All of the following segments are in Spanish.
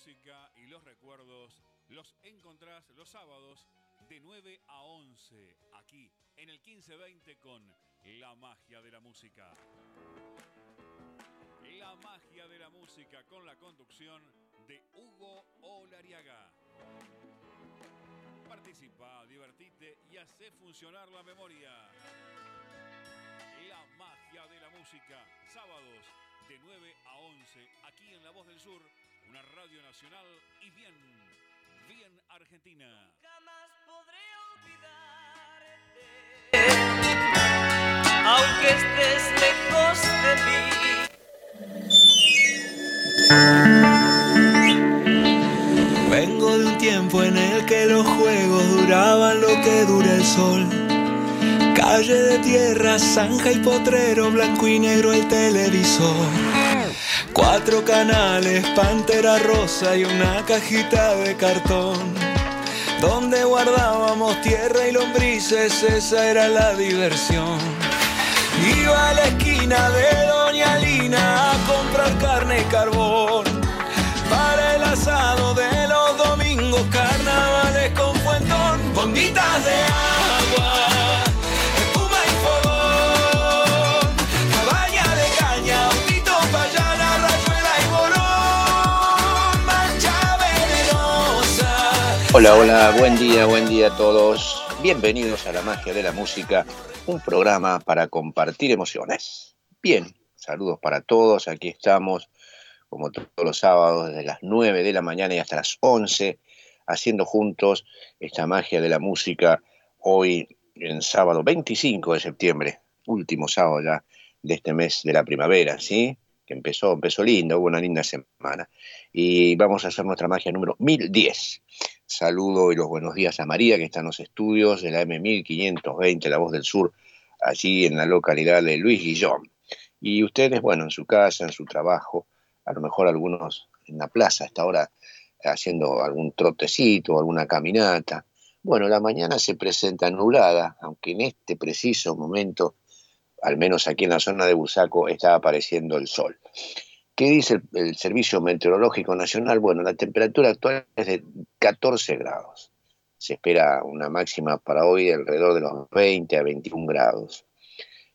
música y los recuerdos los encontrás los sábados de 9 a 11 aquí en el 1520 con La Magia de la Música. La Magia de la Música con la conducción de Hugo Olariaga. Participa, divertite y hace funcionar la memoria. La Magia de la Música, sábados de 9 a 11 aquí en La Voz del Sur una radio nacional y bien, bien argentina. Jamás podré olvidarte, aunque estés lejos de mí. Vengo de un tiempo en el que los juegos duraban lo que dura el sol. Calle de tierra, zanja y potrero, blanco y negro el televisor. Cuatro canales, pantera rosa y una cajita de cartón. Donde guardábamos tierra y lombrices, esa era la diversión. Iba a la esquina de Doña Lina a comprar carne y carbón. Para el asado de los domingos, carnavales con fuentón, bombitas de. Hola, hola, buen día, buen día a todos. Bienvenidos a La Magia de la Música, un programa para compartir emociones. Bien, saludos para todos, aquí estamos como todos los sábados desde las 9 de la mañana y hasta las 11, haciendo juntos esta magia de la música hoy en sábado 25 de septiembre, último sábado ya de este mes de la primavera, ¿sí? Que empezó, empezó lindo, hubo una linda semana. Y vamos a hacer nuestra magia número 1010. Saludo y los buenos días a María, que está en los estudios de la M1520, La Voz del Sur, allí en la localidad de Luis Guillón. Y ustedes, bueno, en su casa, en su trabajo, a lo mejor algunos en la plaza, hasta ahora haciendo algún trotecito, alguna caminata. Bueno, la mañana se presenta nublada, aunque en este preciso momento, al menos aquí en la zona de Busaco, está apareciendo el sol. ¿Qué dice el, Servicio Meteorológico Nacional? Bueno, la temperatura actual es de 14 grados. Se espera una máxima para hoy alrededor de los 20 a 21 grados.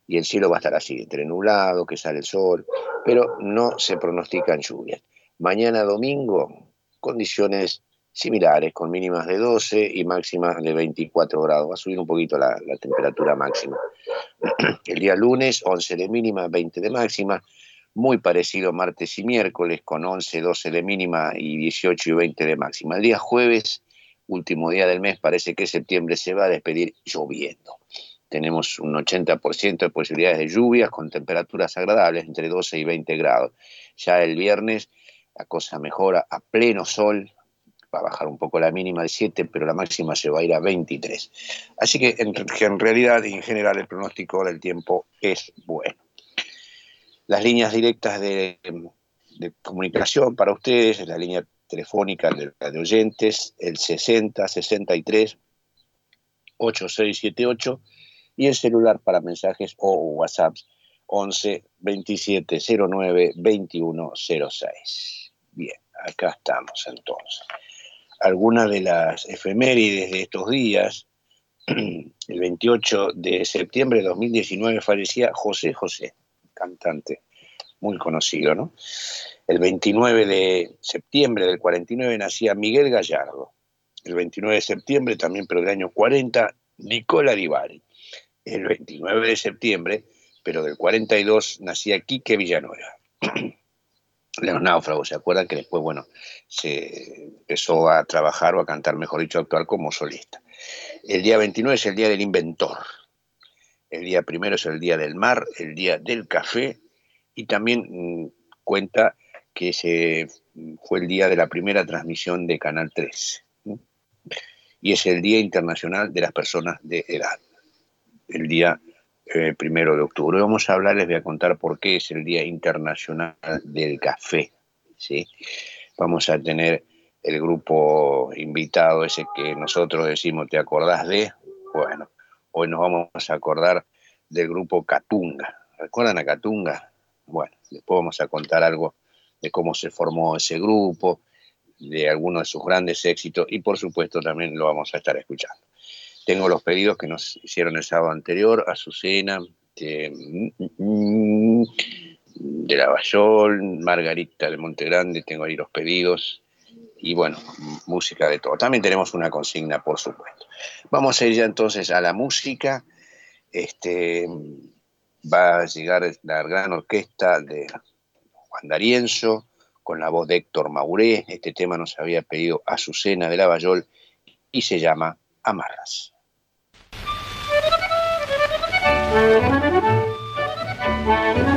Y el cielo va a estar así, entre nublado, que sale el sol, pero no se pronostican lluvias. Mañana domingo, condiciones similares, con mínimas de 12 y máximas de 24 grados. Va a subir un poquito la, la temperatura máxima. El día lunes, 11 de mínima, 20 de máxima muy parecido martes y miércoles, con 11, 12 de mínima y 18 y 20 de máxima. El día jueves, último día del mes, parece que septiembre se va a despedir lloviendo. Tenemos un 80% de posibilidades de lluvias con temperaturas agradables entre 12 y 20 grados. Ya el viernes la cosa mejora a pleno sol, va a bajar un poco la mínima de 7, pero la máxima se va a ir a 23. Así que en, en realidad, en general, el pronóstico del tiempo es bueno las líneas directas de, comunicación para ustedes, la línea telefónica de, de oyentes, el 60 63 8678 y el celular para mensajes o WhatsApp 11 27 09 2106. Bien, acá estamos entonces. Algunas de las efemérides de estos días, el 28 de septiembre de 2019 fallecía José José cantante muy conocido, ¿no? El 29 de septiembre del 49 nacía Miguel Gallardo. El 29 de septiembre, también pero del año 40, Nicola Divari. El 29 de septiembre, pero del 42, nacía Quique Villanueva. Los náufragos, ¿se acuerdan? Que después, bueno, se empezó a trabajar o a cantar, mejor dicho, a actuar como solista. El día 29 es el día del inventor, el día primero es el día del mar, el día del café, y también mm, cuenta que ese fue el día de la primera transmisión de Canal 3. Y es el Día Internacional de las Personas de Edad, el día eh, primero de octubre. Vamos a hablar, les voy a contar por qué es el Día Internacional del Café. ¿sí? Vamos a tener el grupo invitado, ese que nosotros decimos, ¿te acordás de? Bueno, Hoy nos vamos a acordar del grupo Catunga. ¿Recuerdan a Catunga? Bueno, después vamos a contar algo de cómo se formó ese grupo, de algunos de sus grandes éxitos y por supueto también lo vamos a estar escuchando. Tengo los pedidos que nos hicieron el sábado anterior, Azucena, de, de Lavallol, Margarita de Montegrande, tengo ahí los pedidos y bueno, música de todo. También tenemos una consigna, por supuesto. Vamos a ir ya entonces a la música. Este, va a llegar la gran orquesta de Juan D'Arienzo con la voz de Héctor Mauré. Este tema nos había pedido Azucena de Lavallol y se llama Amarras.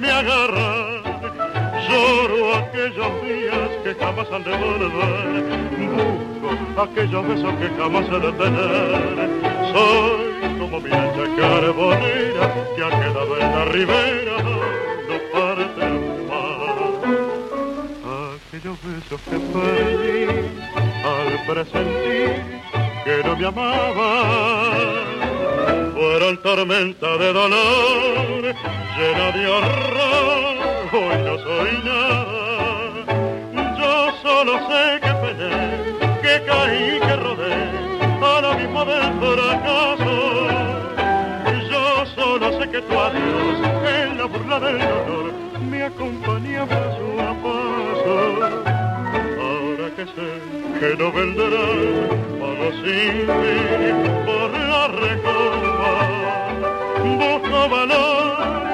me agarran. Lloro aquellos días que jamás han de volver, busco aquellos besos que jamás he de tener. Soy como mi ancha carbonera que ha quedado en la ribera besos que perdí al presentir que no me amaba. Fueron tormenta de dolor, llena de horror, hoy no soy nada. Yo solo sé que peleé, que caí, que rodé, a lo mismo del fracaso. Yo solo sé que tu adiós, en la burla del dolor, me acompaña paso a paso que sé que no vendrás, pago sin fin por la recoba. Busco valor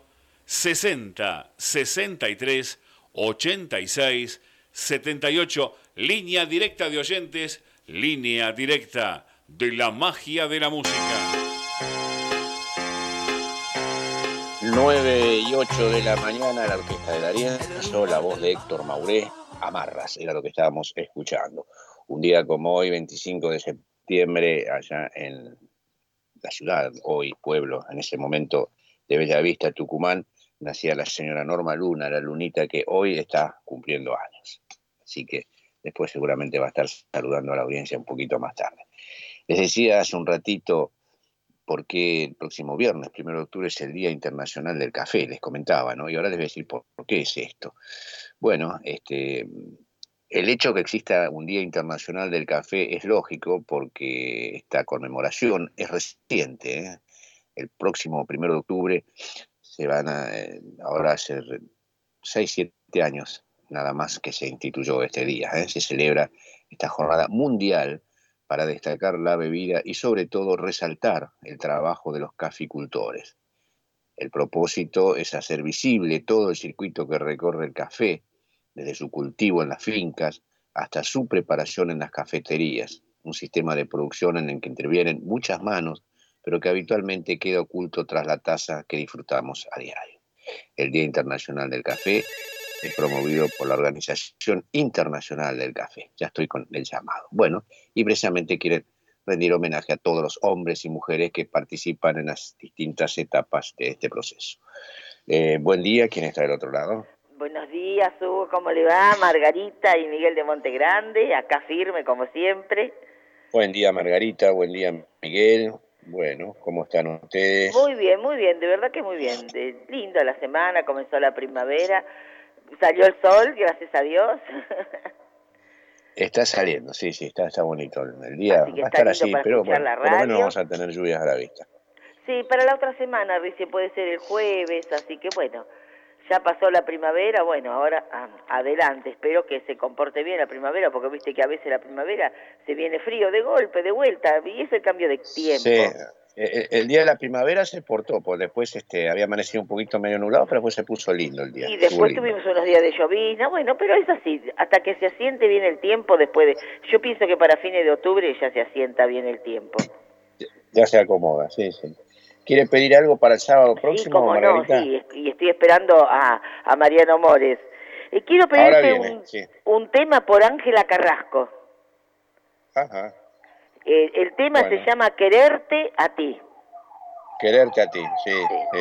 60 63 86 78, línea directa de oyentes, línea directa de la magia de la música. 9 y 8 de la mañana, la orquesta de Darien, la voz de Héctor Mauré, Amarras, era lo que estábamos escuchando. Un día como hoy, 25 de septiembre, allá en la ciudad, hoy pueblo, en ese momento de Bellavista, Tucumán, nacía la señora Norma Luna, la lunita que hoy está cumpliendo años. Así que después seguramente va a estar saludando a la audiencia un poquito más tarde. Les decía hace un ratito por qué el próximo viernes, primero de octubre, es el Día Internacional del Café, les comentaba, ¿no? Y ahora les voy a decir por, qué es esto. Bueno, este, el hecho que exista un Día Internacional del Café es lógico porque esta conmemoración es reciente. ¿eh? El próximo primero de octubre se van a, eh, ahora hacer 6, 7 años nada más que se instituyó este día. ¿eh? Se celebra esta jornada mundial para destacar la bebida y sobre todo resaltar el trabajo de los caficultores. El propósito es hacer visible todo el circuito que recorre el café desde su cultivo en las fincas hasta su preparación en las cafeterías, un sistema de producción en el que intervienen muchas manos, pero que habitualmente queda oculto tras la taza que disfrutamos a diario. El Día Internacional del Café es promovido por la Organización Internacional del Café. Ya estoy con el llamado. Bueno, y precisamente quiere rendir homenaje a todos los hombres y mujeres que participan en las distintas etapas de este proceso. Eh, buen día, ¿quién está del otro lado? Buenos días, Hugo, ¿cómo le va? Margarita y Miguel de Montegrande, acá firme como siempre. Buen día, Margarita, buen día, Miguel. Bueno, ¿cómo están ustedes? Muy bien, muy bien, de verdad que muy bien. De, lindo la semana, comenzó la primavera, salió el sol, gracias a Dios. Está saliendo, sí, sí, está, está bonito el día. Así que Va a estar así, pero escuchar bueno, la por lo menos vamos a tener lluvias a la vista. Sí, para la otra semana, recién puede ser el jueves, así que bueno, ya pasó la primavera, bueno, ahora ah, adelante, espero que se comporte bien la primavera, porque viste que a veces la primavera se viene frío de golpe, de vuelta, y es el cambio de tiempo. Sí, eh, el día de la primavera se portó, pues después este, había amanecido un poquito medio nublado, pero después se puso lindo el día. Y después tuvimos unos días de llovizna, bueno, pero es así, hasta que se asiente bien el tiempo después de... Yo pienso que para fines de octubre ya se asienta bien el tiempo. Ya se acomoda, sí, sí. ¿Quiere pedir algo para el sábado Sí, próximo, como no, Margarita? sí, y estoy esperando a, a Mariano Mores. Y quiero pedirte viene, un, sí. un tema por Ángela Carrasco. Ajá. Eh, el tema Bueno. se llama Quererte a ti. Quererte a ti, sí, Sí. sí.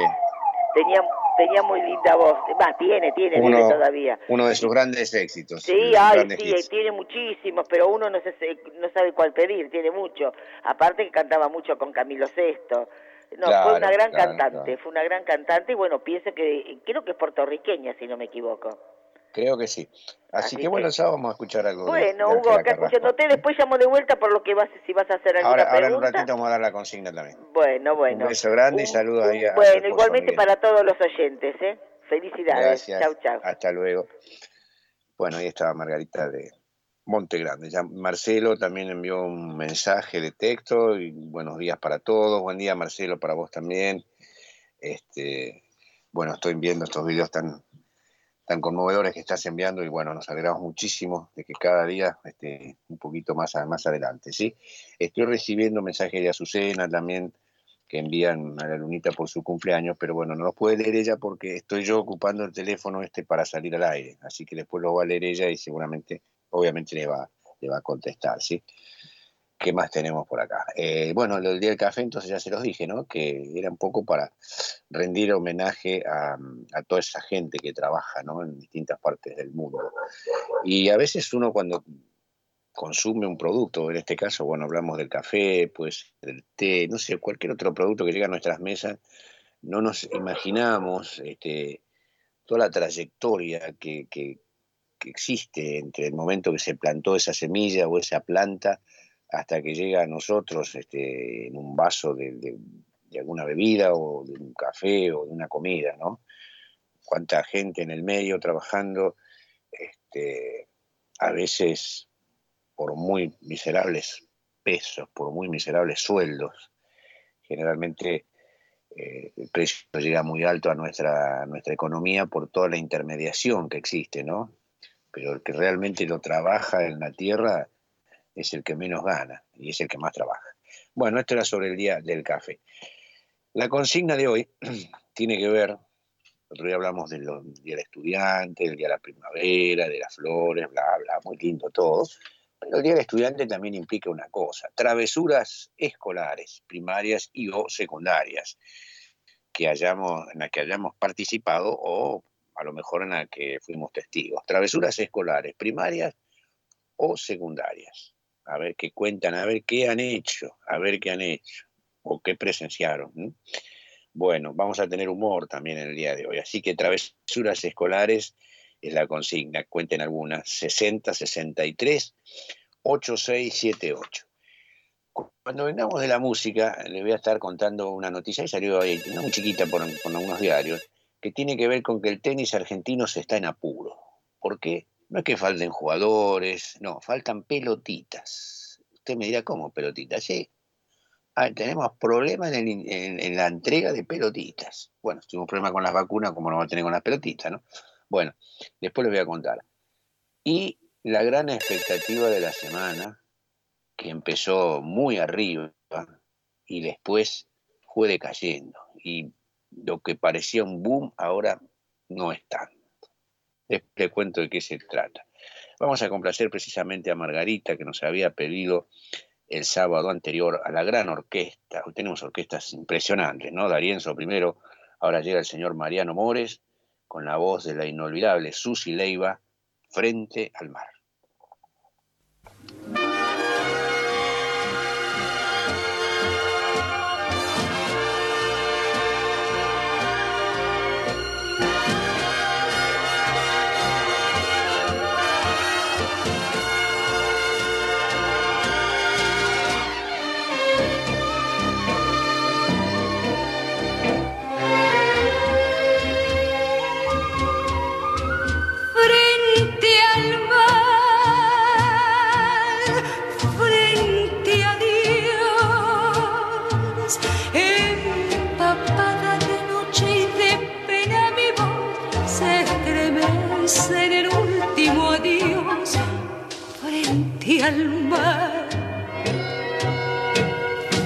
Tenía, tenía muy linda voz. Va, tiene, tiene, Uno- tiene todavía. Uno de sus grandes éxitos. Sí, ay, grandes sí, hits. tiene muchísimos, pero uno no, se, no sabe cuál pedir, tiene mucho. Aparte que cantaba mucho con Camilo Sesto. No, fue una gran claro, cantante, claro. fue una gran cantante y bueno, pienso que, creo que es puertorriqueña, si no me equivoco. Creo que sí. Así, Así que que- bueno, sábado vamos a escuchar algo. de- Bueno, de Hugo, Ángela acá escuchándote, después llamo de vuelta por lo que vas, si vas a hacer alguna Ahora, ahora en un pregunta. ratito vamos a dar la consigna también. Bueno, bueno. Un beso grande y Un- saludos ahí a- Bueno, igualmente Miguel. para todos los oyentes, ¿eh? Felicidades. Gracias. Chau, chau. Hasta luego. Bueno, ahí estaba Margarita de Monte Grande. Ya Marcelo también envió un mensaje de texto y buenos días para todos. Buen día, Marcelo, para vos también. Este, bueno, estoy viendo estos videos tan, tan conmovedores que estás enviando y bueno, nos alegramos muchísimo de que cada día esté un poquito más, más adelante, ¿sí? Estoy recibiendo mensajes de Azucena también que envían a la lunita por su cumpleaños, pero bueno, no los puede leer ella porque estoy yo ocupando el teléfono este para salir al aire, así que después lo va a leer ella y seguramente, obviamente le va, le va a contestar, ¿sí? ¿Qué más tenemos por acá? Eh, bueno, lo del Día del Café, entonces ya se los dije, ¿no? Que era un poco para rendir homenaje a, a toda esa gente que trabaja, ¿no? En distintas partes del mundo. Y a veces uno cuando consume un producto, en este caso, bueno, hablamos del café, pues del té, no sé, cualquier otro producto que llega a nuestras mesas, no nos imaginamos este, toda la trayectoria que, que- que existe entre el momento que se plantó esa semilla o esa planta hasta que llega a nosotros este, en un vaso de, alguna bebida o de un café o de una comida, ¿no? Cuánta gente en el medio trabajando, este, a veces por muy miserables pesos, por muy miserables sueldos. Generalmente eh, el precio llega muy alto a nuestra, a nuestra economía por toda la intermediación que existe, ¿no? Pero el que realmente lo trabaja en la tierra es el que menos gana y es el que más trabaja. Bueno, esto era sobre el día del café. La consigna de hoy tiene que ver, otro día hablamos del día del estudiante, del día de la primavera, de las flores, bla, bla, muy lindo todo. Pero el Día del Estudiante también implica una cosa, travesuras escolares, primarias y o secundarias, que hayamos, en las que hayamos participado o a lo mejor en las que fuimos testigos. Travesuras escolares, primarias o secundarias. A ver qué cuentan, a ver qué han hecho, a ver qué han hecho o qué presenciaron. Bueno, vamos a tener humor también en el día de hoy. Así que travesuras escolares es la consigna, cuenten algunas, 60 63 8678. Cuando vengamos de la música, les voy a estar contando una noticia, y salió ahí, no muy chiquita por, por algunos diarios, que tiene que ver con que el tenis argentino se está en apuro. ¿Por qué? No es que falten jugadores, no, faltan pelotitas. Usted me dirá, ¿cómo pelotitas? Sí, ah, tenemos problemas en, la entrega de pelotitas. Bueno, tuvimos problemas con las vacunas, como no va a tener con las pelotitas, ¿no? Bueno, después les voy a contar. Y la gran expectativa de la semana, que empezó muy arriba y después fue decayendo. Y lo que parecía un boom ahora no es tanto. Les, cuento de qué se trata. Vamos a complacer precisamente a Margarita, que nos había pedido el sábado anterior a la gran orquesta. Hoy tenemos orquestas impresionantes, ¿no? Darienzo primero, ahora llega el señor Mariano Mores, con la voz de la inolvidable Susi Leiva, frente al mar.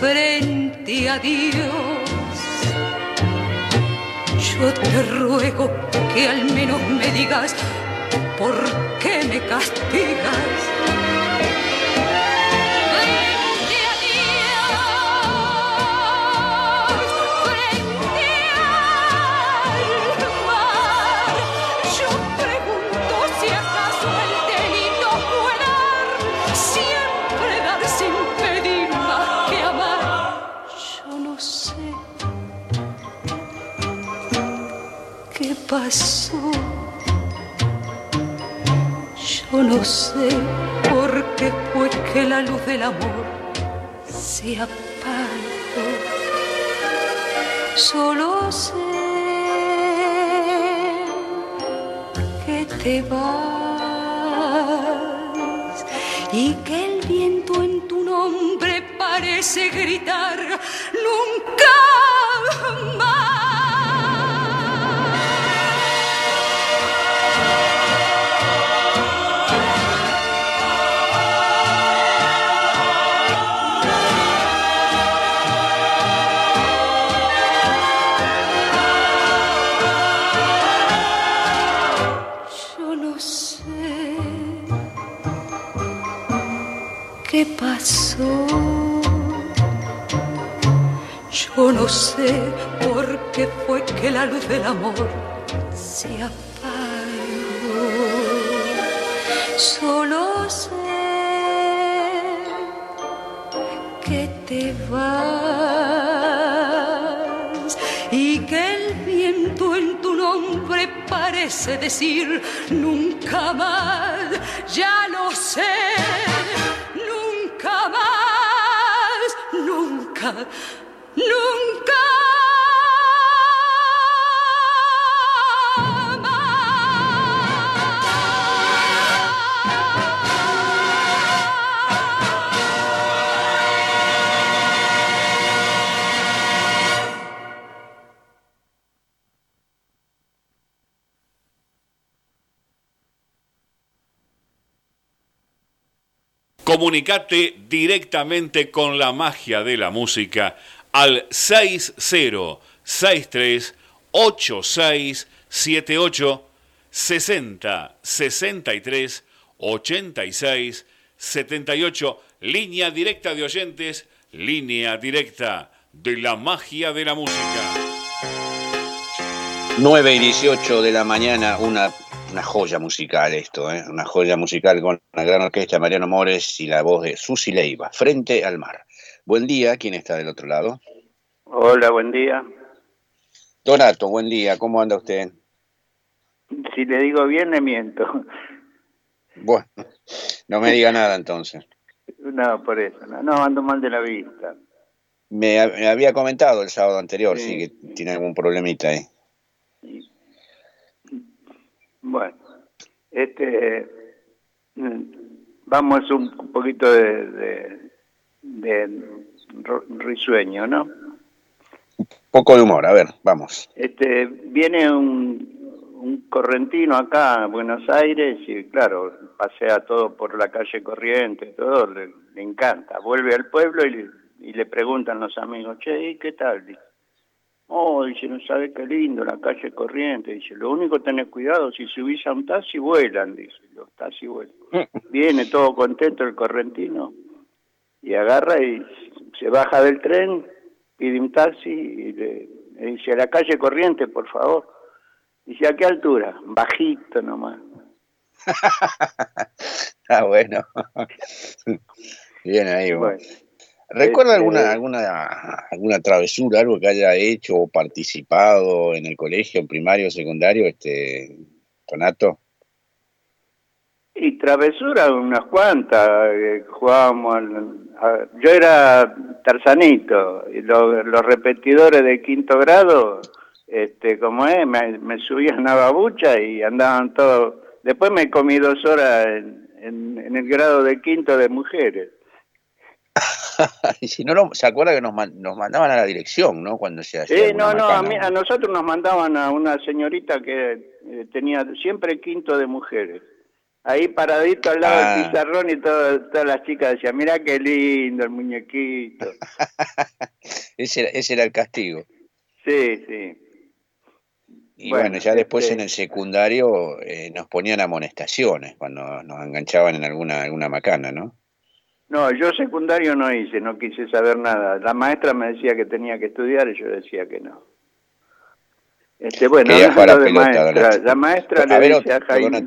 Frente a Dios. Yo te ruego que al menos me digas por qué me castigas pasó. Yo no sé por qué fue que la luz del amor se apagó. Solo sé que te vas y que el viento en tu nombre parece gritar luz del amor se apagó. Solo sé que te vas y que el viento en tu nombre parece decir nunca más. Ya lo sé nunca, Comunicate directamente con la magia de la música al 6063 8678 60 63 86 78 línea directa de oyentes, línea directa de la magia de la música. 9 y 18 de la mañana, una una joya musical esto, ¿eh? una joya musical con la gran orquesta Mariano Mores y la voz de Susi Leiva, Frente al Mar. Buen día, ¿quién está del otro lado? Hola, buen día. Donato, buen día, ¿cómo anda usted? Si le digo bien, le miento. Bueno, no me diga nada entonces. No, por eso. No, no ando mal de la vista. Me, me había comentado el sábado anterior, sí, Sí. que tiene algún problemita ahí. Bueno, este, mm, vamos un poquito de, de, de risueño, ¿no? Poco de humor, a ver, vamos. Este, viene un, un correntino acá a Buenos Aires y claro, pasea todo por la calle Corriente, todo, le, le encanta. Vuelve al pueblo y, le- y le preguntan los amigos, che, ¿y qué tal? Oh, dice, no sabe qué lindo la calle Corriente. Dice, lo único tener cuidado, si subís a un taxi vuelan, dice, los taxis vuelan. Viene todo contento el correntino y agarra y se baja del tren, pide un taxi y le, le dice, a la calle Corriente, por favor. Dice, ¿a qué altura? Bajito nomás. Ah, bueno. Bien ahí, bueno. Bueno, ¿Recuerda Este- alguna, alguna, alguna travesura, algo que haya hecho o participado en el colegio, en primario o secundario, este, Donato? y travesura unas cuantas, eh, jugábamos, a- yo era tarzanito, y lo- los repetidores de quinto grado, este, como es, me, me subían a babucha y andaban todos, después me comí dos horas en, en- en el grado de quinto de mujeres. y si no, lo- se acuerda que nos, nos mandaban a la dirección, ¿no? Cuando se hacía Sí, alguna no, no, a, mí- a nosotros nos mandaban a una señorita que eh, tenía siempre quinto de mujeres. Ahí paradito al lado Ah. del pizarrón y todo- todas las chicas decían, mira qué lindo el muñequito. ese, era, ese era el castigo. Sí, sí. Y Bueno, bueno, ya después este- en el secundario eh, nos ponían amonestaciones cuando nos enganchaban en alguna, alguna macana, ¿no? No, yo secundario no hice, no quise saber nada. La maestra me decía que tenía que estudiar y yo decía que no. Este, bueno, de pelota, maestra, la maestra A le ver, dice otro, a Jaime...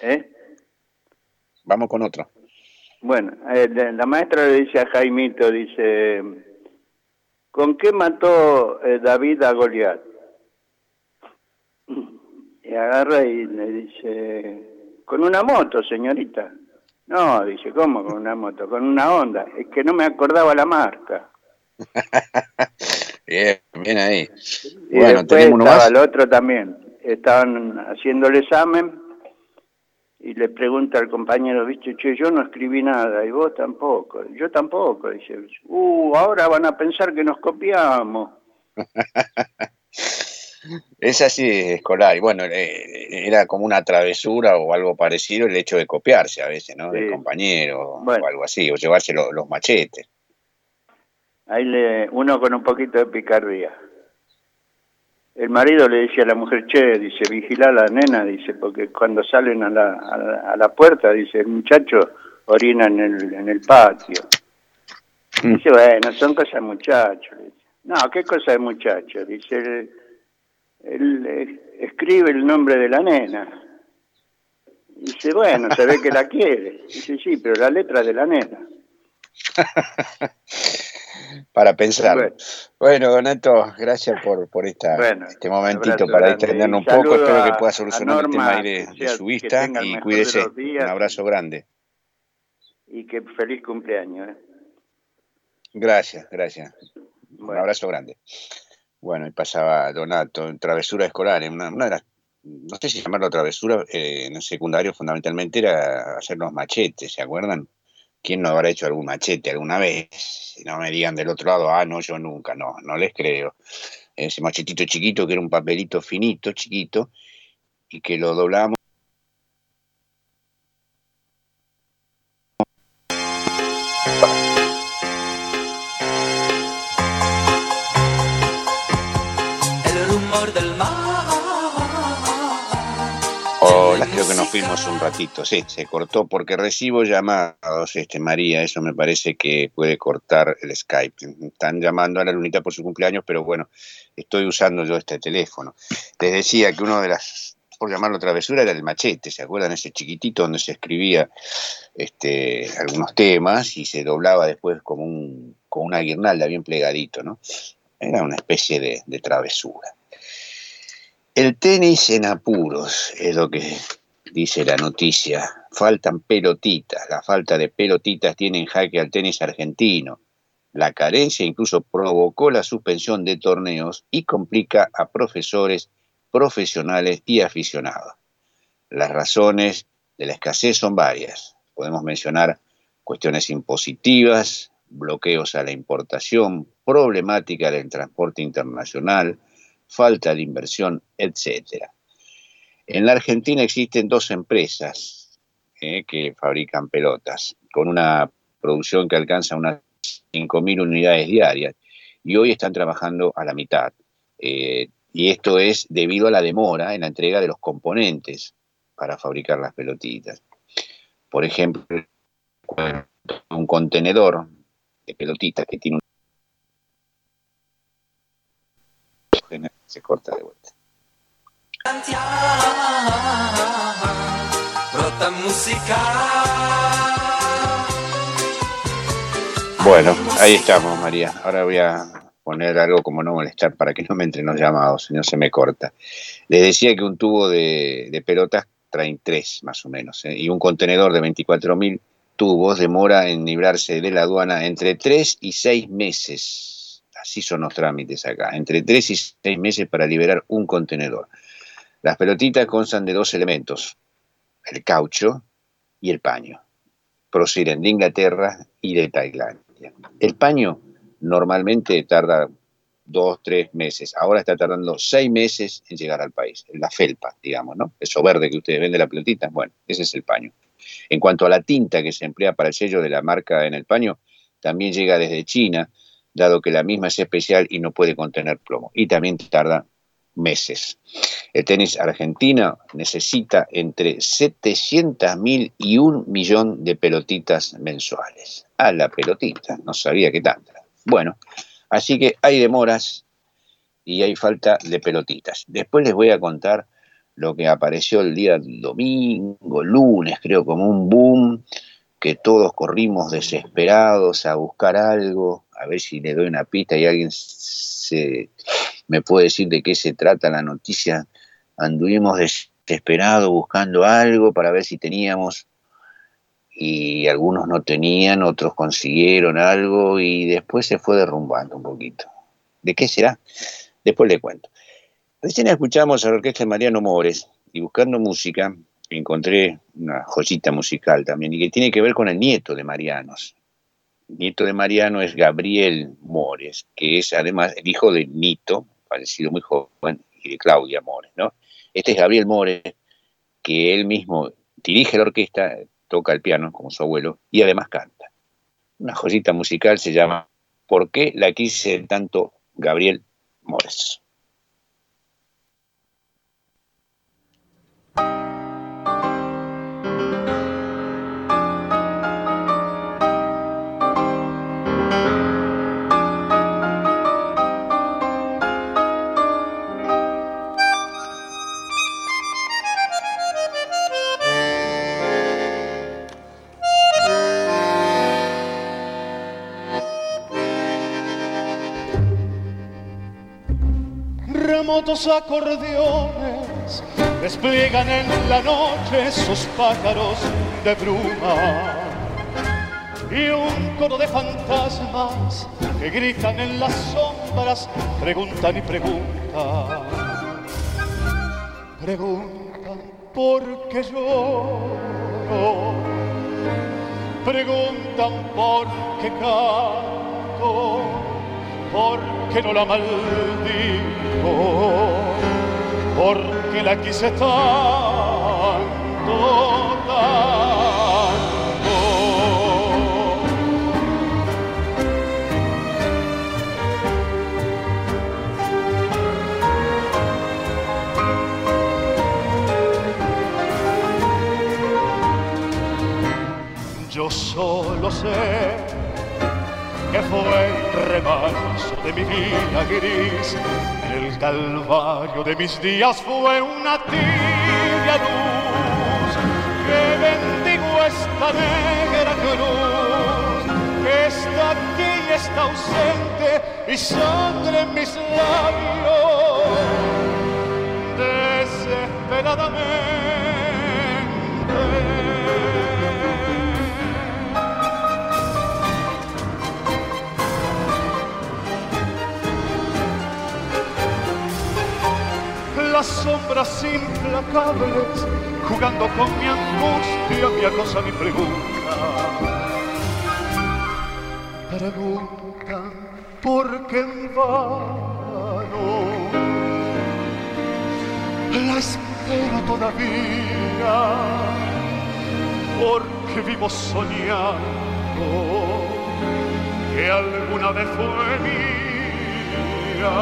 ¿eh? vamos con otro. Bueno, eh, la la maestra le dice a Jaimito, dice, ¿con qué mató eh, David a Goliat? Y agarra y le dice, con una moto, señorita. No, dice, ¿cómo con una moto? Con una Honda. Es que no me acordaba la marca. Bien, bien ahí. Y Bueno, después tenemos uno estaba más. el otro también. Estaban haciendo el examen y le pregunta al compañero, viste, che, yo no escribí nada y vos tampoco. Yo tampoco. Dice, uh, ahora van a pensar que nos copiamos. Es así escolar. Y bueno, eh, era como una travesura o algo parecido el hecho de copiarse a veces, ¿no? Del Sí. compañero Bueno. o algo así, o llevarse lo- los machetes. Ahí le, uno con un poquito de picardía. El marido le decía a la mujer, che, dice, vigila a la nena, dice, porque cuando salen a la, a la, a la puerta, dice, el muchacho orina en el, en el patio. Mm. Dice, bueno, son cosas de muchachos. dice. No, ¿qué cosa de muchacho? Dice, él, eh, escribe el nombre de la nena. Dice, bueno, se ve que la quiere. Dice, sí, pero la letra es de la nena. Para pensar. Bueno. Bueno, Donato, gracias por, por esta, Bueno, este momentito para distendernos un Y poco. Espero que pueda solucionar el tema de, de su vista y cuídese. Un abrazo grande. Y que feliz cumpleaños. ¿eh? Gracias, gracias. Un abrazo grande. Bueno, y pasaba Donato, en travesura escolar, en una, de las, no sé si llamarlo travesura, eh, en el secundario fundamentalmente era hacer los machetes, ¿se acuerdan? ¿Quién no habrá hecho algún machete alguna vez? Si no me digan del otro lado, ah, no, yo nunca, no, no les creo. Ese machetito chiquito que era un papelito finito, chiquito, y que lo doblábamos. Creo que nos fuimos un ratito. Sí, se cortó porque recibo llamados, este María, eso me parece que puede cortar el Skype. Están llamando a la lunita por su cumpleaños, pero bueno, estoy usando yo este teléfono. Les decía que uno de las, por llamarlo travesura, era el machete, ¿se acuerdan? Ese chiquitito donde se escribía este, algunos temas y se doblaba después como, un, como una guirnalda bien plegadito, ¿no? Era una especie de travesura. El tenis en apuros es lo que dice la noticia. Faltan pelotitas. La falta de pelotitas tiene en jaque al tenis argentino. La carencia incluso provocó la suspensión de torneos y complica a profesores, profesionales y aficionados. Las razones de la escasez son varias. Podemos mencionar cuestiones impositivas, bloqueos a la importación, problemática del transporte internacional, falta de inversión, etc. En la Argentina existen dos empresas eh, que fabrican pelotas, con una producción que alcanza unas 5.000 unidades diarias, y hoy están trabajando a la mitad. Eh, y esto es debido a la demora en la entrega de los componentes para fabricar las pelotitas. Por ejemplo, un contenedor de pelotitas que tiene un... se corta de vuelta. Bueno, ahí estamos, María. Ahora voy a poner algo como no molestar para que no me entren los llamados, si no se me corta. Les decía que un tubo de, pelotas traen tres, más o menos, ¿eh? y un contenedor de 24.000 tubos demora en librarse de la aduana entre tres y seis meses. Así son los trámites acá, entre tres y seis meses para liberar un contenedor. Las pelotitas constan de dos elementos, el caucho y el paño. Proceden de Inglaterra y de Tailandia. El paño normalmente tarda dos, tres meses. Ahora está tardando seis meses en llegar al país. La felpa, digamos, ¿no? Eso verde que ustedes ven de la pelotita, bueno, ese es el paño. En cuanto a la tinta que se emplea para el sello de la marca en el paño, también llega desde China, dado que la misma es especial y no puede contener plomo. Y también tarda meses. El tenis argentino necesita entre 700 mil y un millón de pelotitas mensuales. A la pelotita, no sabía qué tanta. Bueno, así que hay demoras y hay falta de pelotitas. Después les voy a contar lo que apareció el día domingo, lunes, creo, como un boom, que todos corrimos desesperados a buscar algo, a ver si le doy una pista y alguien se, me puede decir de qué se trata la noticia. Anduvimos desesperados buscando algo para ver si teníamos y algunos no tenían, otros consiguieron algo y después se fue derrumbando un poquito. ¿De qué será? Después le cuento. Recién escuchamos a la orquesta de Mariano Mores y buscando música encontré una joyita musical también y que tiene que ver con el nieto de Marianos, nieto de Mariano es Gabriel Mores, que es además el hijo de Nito, fallecido muy joven, y de Claudia Mores, ¿no? Este es Gabriel Mores, que él mismo dirige la orquesta, toca el piano como su abuelo y además canta. Una joyita musical se llama ¿Por qué la quise tanto Gabriel Mores? Remotos acordeones despliegan en la noche sus pájaros de bruma. Y un coro de fantasmas que gritan en las sombras preguntan y preguntan. Preguntan por qué lloro preguntan por qué canto por qué no la porque la quise tanto, tanto. Yo solo sé que fue el remanso de mi vida gris. El calvario de mis días fue una tibia luz que bendigo esta negra cruz que está aquí y está ausente y sangre mis labios Las sombras implacables jugando con mi angustia mi acosa mi pregunta. Preguntan por qué en vano la espero todavía, porque vivo soñando que alguna vez fue mía.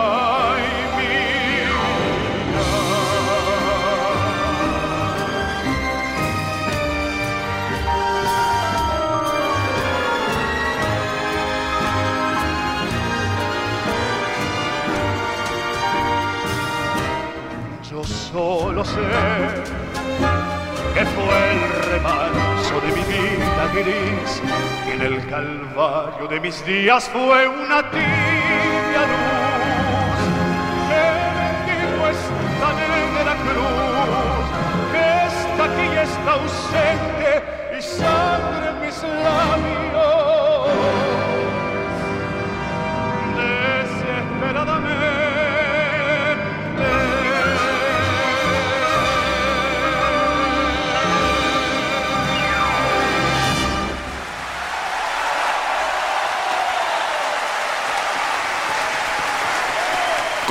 Solo sé que fue el remanso de mi vida gris y en el calvario de mis días fue una tibia luz. Que bendijo esta negra cruz que está aquí y está ausente y sangre en mis labios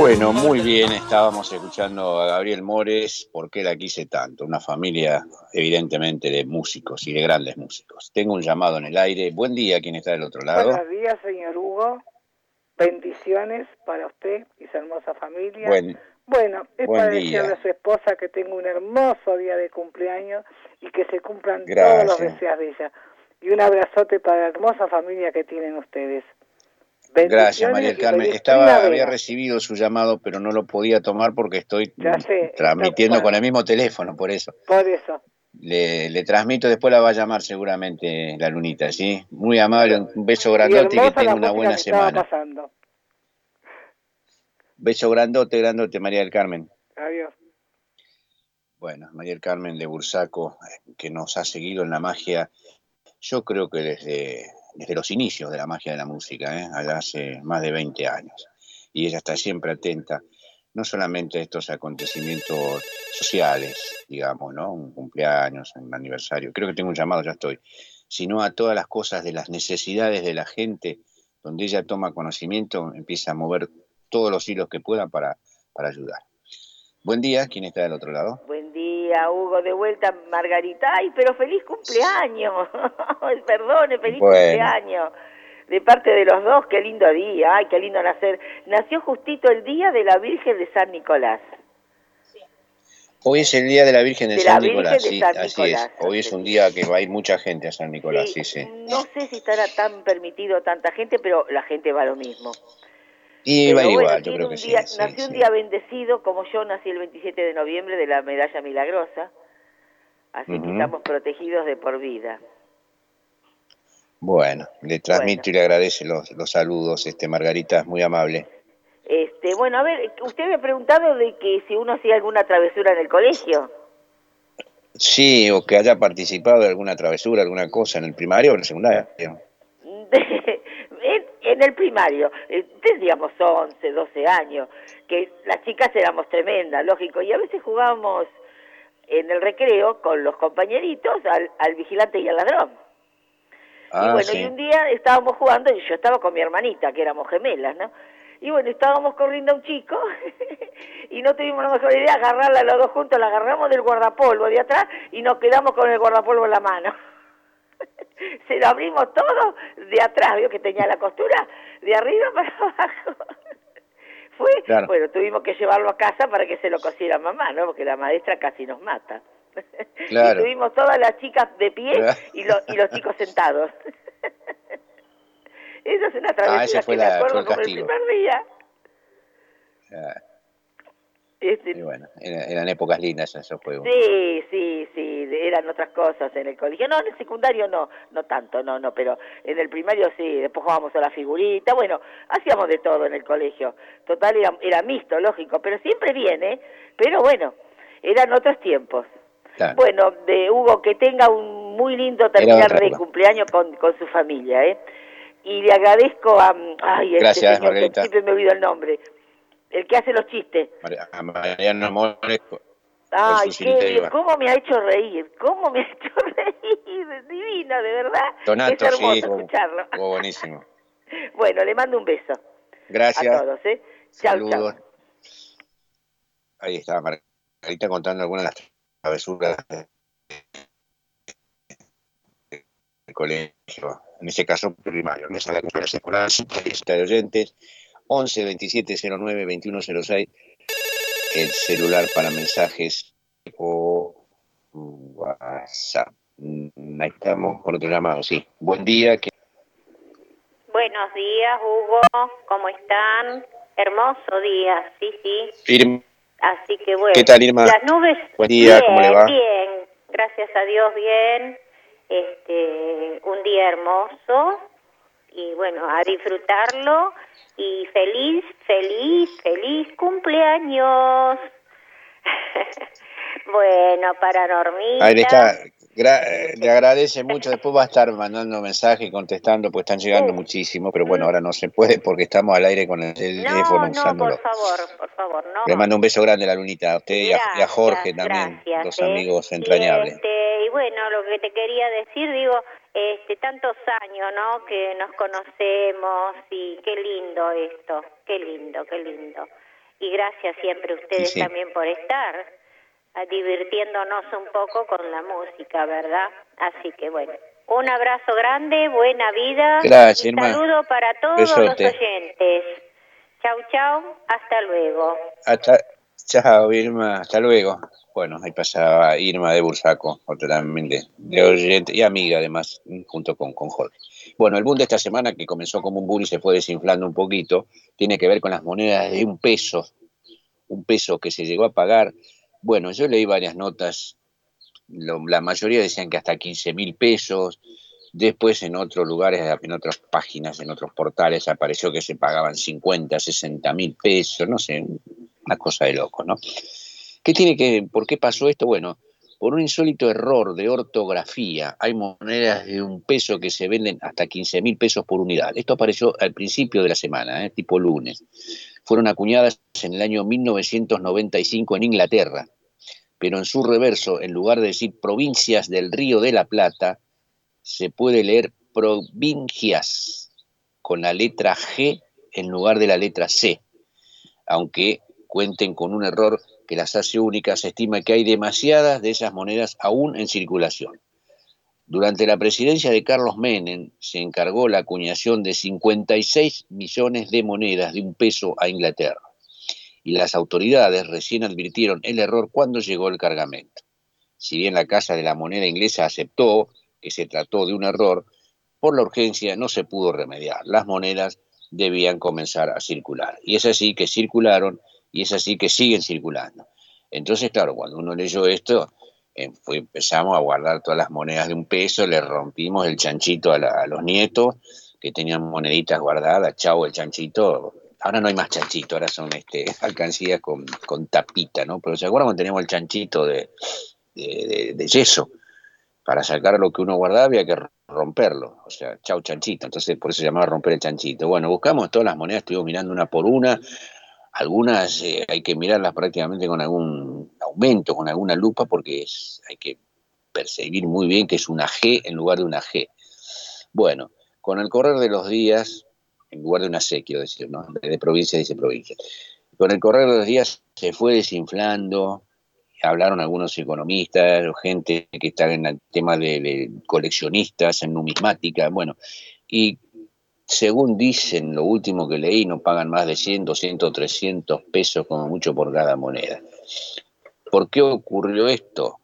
Bueno, muy bien, estábamos escuchando a Gabriel Mores, ¿por qué la quise tanto? Una familia evidentemente de músicos y de grandes músicos. Tengo un llamado en el aire. Buen día, ¿quién está del otro lado? Buenos días, señor Hugo. Bendiciones para usted y su hermosa familia. Buen, bueno, es buen para día. decirle a su esposa que tengo un hermoso día de cumpleaños y que se cumplan todos los deseos de ella. Y un abrazote para la hermosa familia que tienen ustedes. Gracias, María del Carmen. Estaba, había recibido su llamado, pero no lo podía tomar porque estoy sé, transmitiendo está con el mismo teléfono, por eso. Por eso. Le, le transmito, después la va a llamar seguramente la lunita, ¿sí? Muy amable, un beso grandote y que tenga una buena semana. pasando. Beso grandote, grandote, María del Carmen. Adiós. Bueno, María del Carmen de Bursaco, eh, que nos ha seguido en la magia, yo creo que desde, desde los inicios de la magia de la música, ¿eh? allá hace más de 20 años. Y ella está siempre atenta, no solamente a estos acontecimientos sociales, digamos, ¿no? Un cumpleaños, un aniversario, creo que tengo un llamado, ya estoy, sino a todas las cosas de las necesidades de la gente, donde ella toma conocimiento, empieza a mover todos los hilos que pueda para, para ayudar. Buen día, ¿quién está del otro lado? Día, Hugo, de vuelta, Margarita. Ay, pero feliz cumpleaños. Perdone, feliz Bueno. cumpleaños. De parte de los dos, qué lindo día. Ay, qué lindo nacer. Nació justito el día de la Virgen de San Nicolás. Hoy es el día de la Virgen de, San Nicolás, de sí, San así Nicolás, es. Hoy es un día que va a ir mucha gente a San Nicolás, sí, sí. No sé si estará tan permitido tanta gente, pero la gente va a lo mismo. Y va bueno, igual, yo creo que sí. día- sí, nació un día bendecido, como yo nací el 27 de noviembre de la medalla milagrosa. Así que estamos protegidos de por vida. Bueno, le transmito y le agradece los, los saludos, este Margarita, es muy amable. Este, bueno, a ver, usted me ha preguntado de que si uno hacía alguna travesura en el colegio. Sí, o que haya participado de alguna travesura, alguna cosa en el primario o en el secundario. en, el primario, eh, tendríamos 11, 12 años, que las chicas éramos tremendas, lógico, y a veces jugábamos en el recreo con los compañeritos al, al vigilante y al ladrón. y Ah, bueno, sí. y un día estábamos jugando, y yo estaba con mi hermanita, que éramos gemelas, ¿no? Y bueno, estábamos corriendo a un chico y no tuvimos la mejor idea agarrarla los dos juntos, la agarramos del guardapolvo de atrás y nos quedamos con el guardapolvo en la mano. Se lo abrimos todo de atrás, vio que tenía la costura de arriba para abajo. Fue, Claro. bueno, tuvimos que llevarlo a casa para que se lo cosiera mamá, ¿no? Porque la maestra casi nos mata. Claro. Y tuvimos todas las chicas de pie Claro. y, lo- y los chicos sentados. Esa es una Ah, travesura fue que me la- acuerdo fue el como el primer día. Ah, Este, y bueno, era- eran épocas lindas esos juegos. Sí, sí, sí, eran otras cosas en el colegio. No, en el secundario no, no tanto, no, no, pero en el primario sí, después jugábamos a la figurita, bueno, hacíamos de todo en el colegio. Total, era, era mixto, lógico, pero siempre viene, pero bueno, eran otros tiempos. Claro. Bueno, de Hugo, que tenga un muy lindo terminar de cumpleaños con, con su familia, ¿eh? Y le agradezco a... Ay, este Gracias, señor que Margarita. siempre me olvido el nombre. El que hace los chistes. A Mariano Mores Ay, qué cómo me ha hecho reír, cómo me ha hecho reír, divino, de verdad. Donato, es hermoso sí, escucharlo. estuvo buenísimo. Bueno, le mando un beso Gracias. a todos, ¿eh? Saludos. chau. Ahí estaba Margarita contando algunas de las travesuras de- del colegio, en ese caso primario, mesa de la escolar, lista de oyentes, 11 27 09 21 06, el celular para mensajes o WhatsApp. Mm, Ahí estamos con otro llamado, sí. Buen día, que Buenos días, Hugo. ¿Cómo están? Hermoso día, sí, sí. Irma, Así que bueno. ¿Qué tal, Irma? Las nubes. Buen día, bien, ¿cómo le va? Bien, gracias a Dios, bien. Este, un día hermoso y bueno, a disfrutarlo y feliz, feliz, feliz cumpleaños. bueno, para Normita. Ahí está. Gra- le agradece mucho. Después va a estar mandando mensajes y contestando, pues están llegando muchísimo, pero bueno, ahora no se puede porque estamos al aire con el teléfono No, no, usándolo. por favor, por favor, no. Le mando un beso grande a la Lunita, a usted y a, y Jorge también, gracias, dos ¿eh? amigos Y, entrañables. este, y bueno, lo que te quería decir, digo, este, tantos años, ¿no? Que nos conocemos y qué lindo esto, qué lindo, qué lindo. Y gracias siempre a ustedes Sí, también por estar ah, divirtiéndonos un poco con la música, ¿verdad? Así que bueno, un abrazo grande, buena vida. Gracias, y saludo para todos Besote. los oyentes. Chau, chau, hasta luego. Hasta, chao, Irma, hasta luego. Bueno, ahí pasaba Irma de Bursaco, otra también de, de oyente y amiga además, junto con, con Jorge. Bueno, el boom de esta semana, que comenzó como un boom y se fue desinflando un poquito, tiene que ver con las monedas de un peso, un peso que se llegó a pagar. Bueno, yo leí varias notas, lo- la mayoría decían que hasta 15 mil pesos, después en otros lugares, en otras páginas, en otros portales apareció que se pagaban 50, 60 mil pesos, no sé, una cosa de loco, ¿no? ¿Qué tiene que, por qué pasó esto? Bueno, por un insólito error de ortografía, hay monedas de un peso que se venden hasta 15 mil pesos por unidad. Esto apareció al principio de la semana, ¿eh? tipo lunes. Fueron acuñadas en el año 1995 en Inglaterra, pero en su reverso, en lugar de decir provincias del Río de la Plata, se puede leer provincias con la letra G en lugar de la letra C, aunque cuenten con un error que las hace únicas, se estima que hay demasiadas de esas monedas aún en circulación. Durante la presidencia de Carlos Menem se encargó la acuñación de 56 millones de monedas de un peso a Inglaterra y las autoridades recién advirtieron el error cuando llegó el cargamento. Si bien la Casa de la Moneda Inglesa aceptó que se trató de un error, por la urgencia no se pudo remediar. Las monedas debían comenzar a circular. Y es así que circularon y es así que siguen circulando. Entonces, claro, cuando uno leyó esto, eh, empezamos a guardar todas las monedas de un peso, le rompimos el chanchito a, la- a los nietos que tenían moneditas guardadas, chau el chanchito. Ahora no hay más chanchito, ahora son este, alcancías con, con tapita, ¿no? Pero ¿se acuerdan cuando teníamos el chanchito de- de yeso? Para sacar lo que uno guardaba había que romperlo, o sea, chau chanchito, entonces por eso se llamaba romper el chanchito. Bueno, buscamos todas las monedas, estuvimos mirando una por una, algunas eh, hay que mirarlas prácticamente con algún aumento, con alguna lupa, porque es- hay que percibir muy bien que es una G en lugar de una G. Bueno, con el correr de los días, en lugar de una C, quiero decir, ¿no? De provincia dice provincia. Con el correr de los días se fue desinflando, hablaron algunos economistas, gente que está en el tema de, de coleccionistas, en numismática, bueno, y según dicen, lo último que leí, no pagan más de 100, 200, 300 pesos como mucho por cada moneda. ¿Por qué ocurrió esto?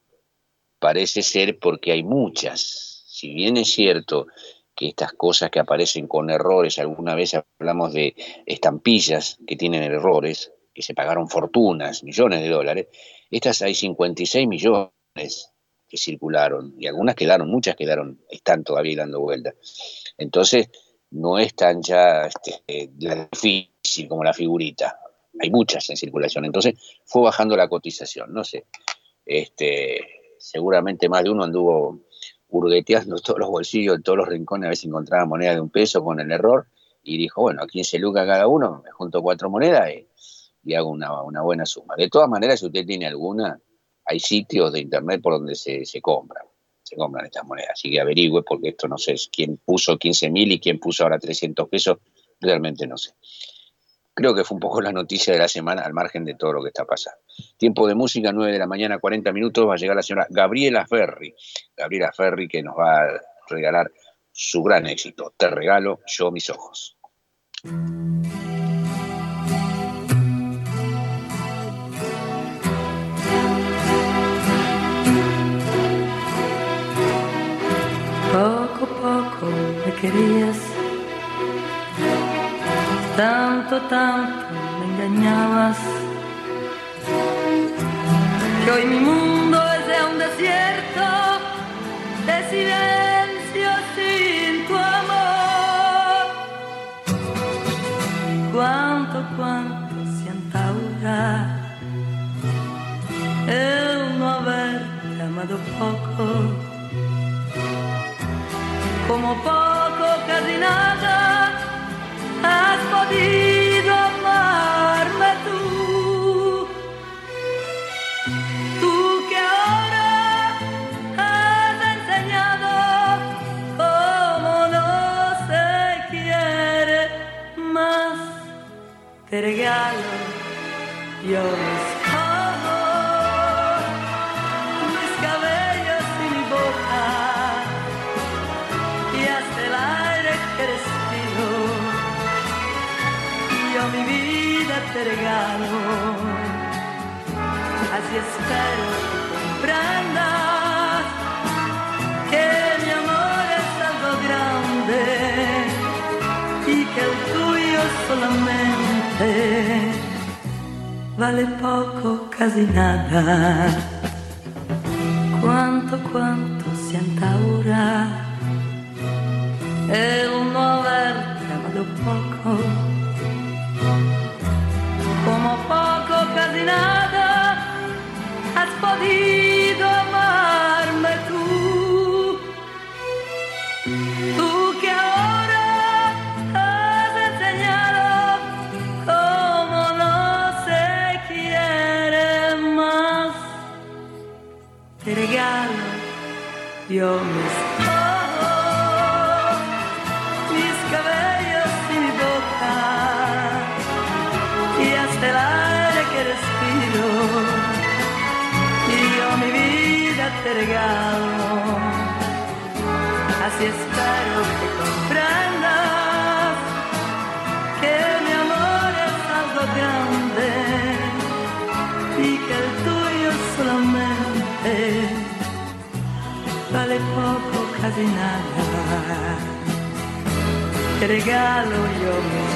parece ser porque hay muchas. Si bien es cierto que estas cosas que aparecen con errores, alguna vez hablamos de estampillas que tienen errores, que se pagaron fortunas, millones de dólares, estas hay 56 millones que circularon y algunas quedaron, muchas quedaron, están todavía dando vueltas. Entonces, no es tan ya este, difícil como la figurita. Hay muchas en circulación. Entonces, fue bajando la cotización. No sé. Este, seguramente más de uno anduvo hurgueteando todos los bolsillos, todos los rincones, a ver si encontraba moneda de un peso con el error, y dijo, bueno, a 15 lucas cada uno, me junto cuatro monedas y, hago una, buena suma. De todas maneras, si usted tiene alguna, hay sitios de internet por donde se, se compran, se compran estas monedas, así que averigüe, porque esto no sé quién puso 15 mil y quién puso ahora 300 pesos, realmente no sé creo que fue un poco la noticia de la semana al margen de todo lo que está pasando. Tiempo de música, 9 de la mañana, 40 minutos, va a llegar la señora Gabriela Ferri. Gabriela Ferri que nos va a regalar su gran éxito. Te regalo yo mis ojos. Querías tanto, tanto me engañabas. Que hoy mi mundo es de un desierto de silencio sin tu amor. Cuánto, cuánto siento ahora el no haberte amado poco. Como poco, casi nada has podido amarme tú. Tú que ahora has enseñado cómo no se quiere más. Te regalo yo te regalo. Así espero que comprendas que mi amor es algo grande y que el tuyo solamente vale poco, casi nada. Cuánto, cuánto siento ahora el no haberte amado poco como poco, casi nada, has podido amarme tú. Tú que ahora has enseñado cómo no se quiere más. Te regalo yo mis Así espero que comprendas que mi amor es algo grande y que el tuyo solamente vale poco, casi nada. Te regalo yo mis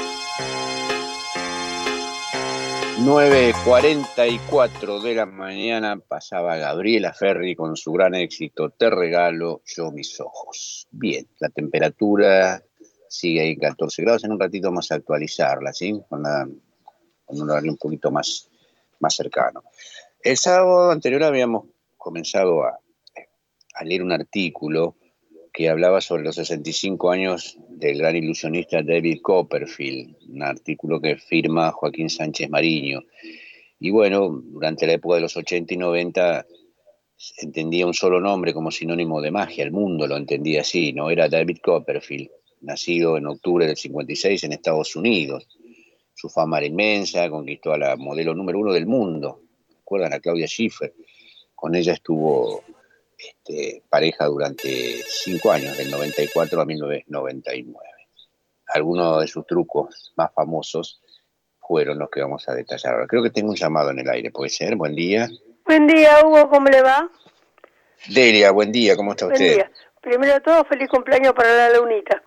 9.44 de la mañana pasaba Gabriela Ferri con su gran éxito Te regalo yo mis ojos. Bien, la temperatura sigue ahí 14 grados. En un ratito más actualizarla, ¿sí? Con, con un horario un poquito más, más cercano. El sábado anterior habíamos comenzado a, a leer un artículo que hablaba sobre los 65 años del gran ilusionista David Copperfield, un artículo que firma Joaquín Sánchez Mariño. Y bueno, durante la época de los 80 y 90 entendía un solo nombre como sinónimo de magia, el mundo lo entendía así, no era David Copperfield, nacido en octubre del 56 en Estados Unidos. Su fama era inmensa, conquistó a la modelo número uno del mundo, recuerdan a Claudia Schiffer, con ella estuvo este, pareja durante cinco años, del 94 a 1999. Algunos de sus trucos más famosos fueron los que vamos a detallar ahora. Creo que tengo un llamado en el aire, ¿puede ser? Buen día. Buen día, Hugo, ¿cómo le va? Delia, buen día, ¿cómo está Buen usted? día. Primero de todo, feliz cumpleaños para la lunita.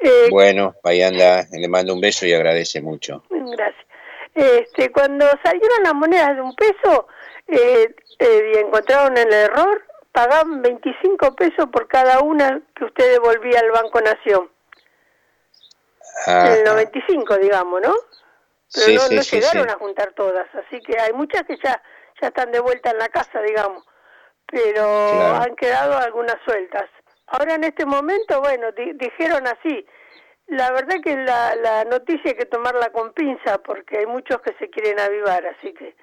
Eh, Bueno, ahí anda, le mando un beso y agradece mucho. Gracias. Este, cuando salieron las monedas de un peso eh, eh, y encontraron el error, pagaban 25 pesos por cada una que usted devolvía al Banco Nación. Ah, el 95, digamos, ¿no? Pero Sí, no, sí, no llegaron sí. a juntar todas, así que hay muchas que ya, ya están de vuelta en la casa, digamos, pero Claro. han quedado algunas sueltas. Ahora en este momento, bueno, di- dijeron así, la verdad que la, la noticia hay que tomarla con pinza porque hay muchos que se quieren avivar, así que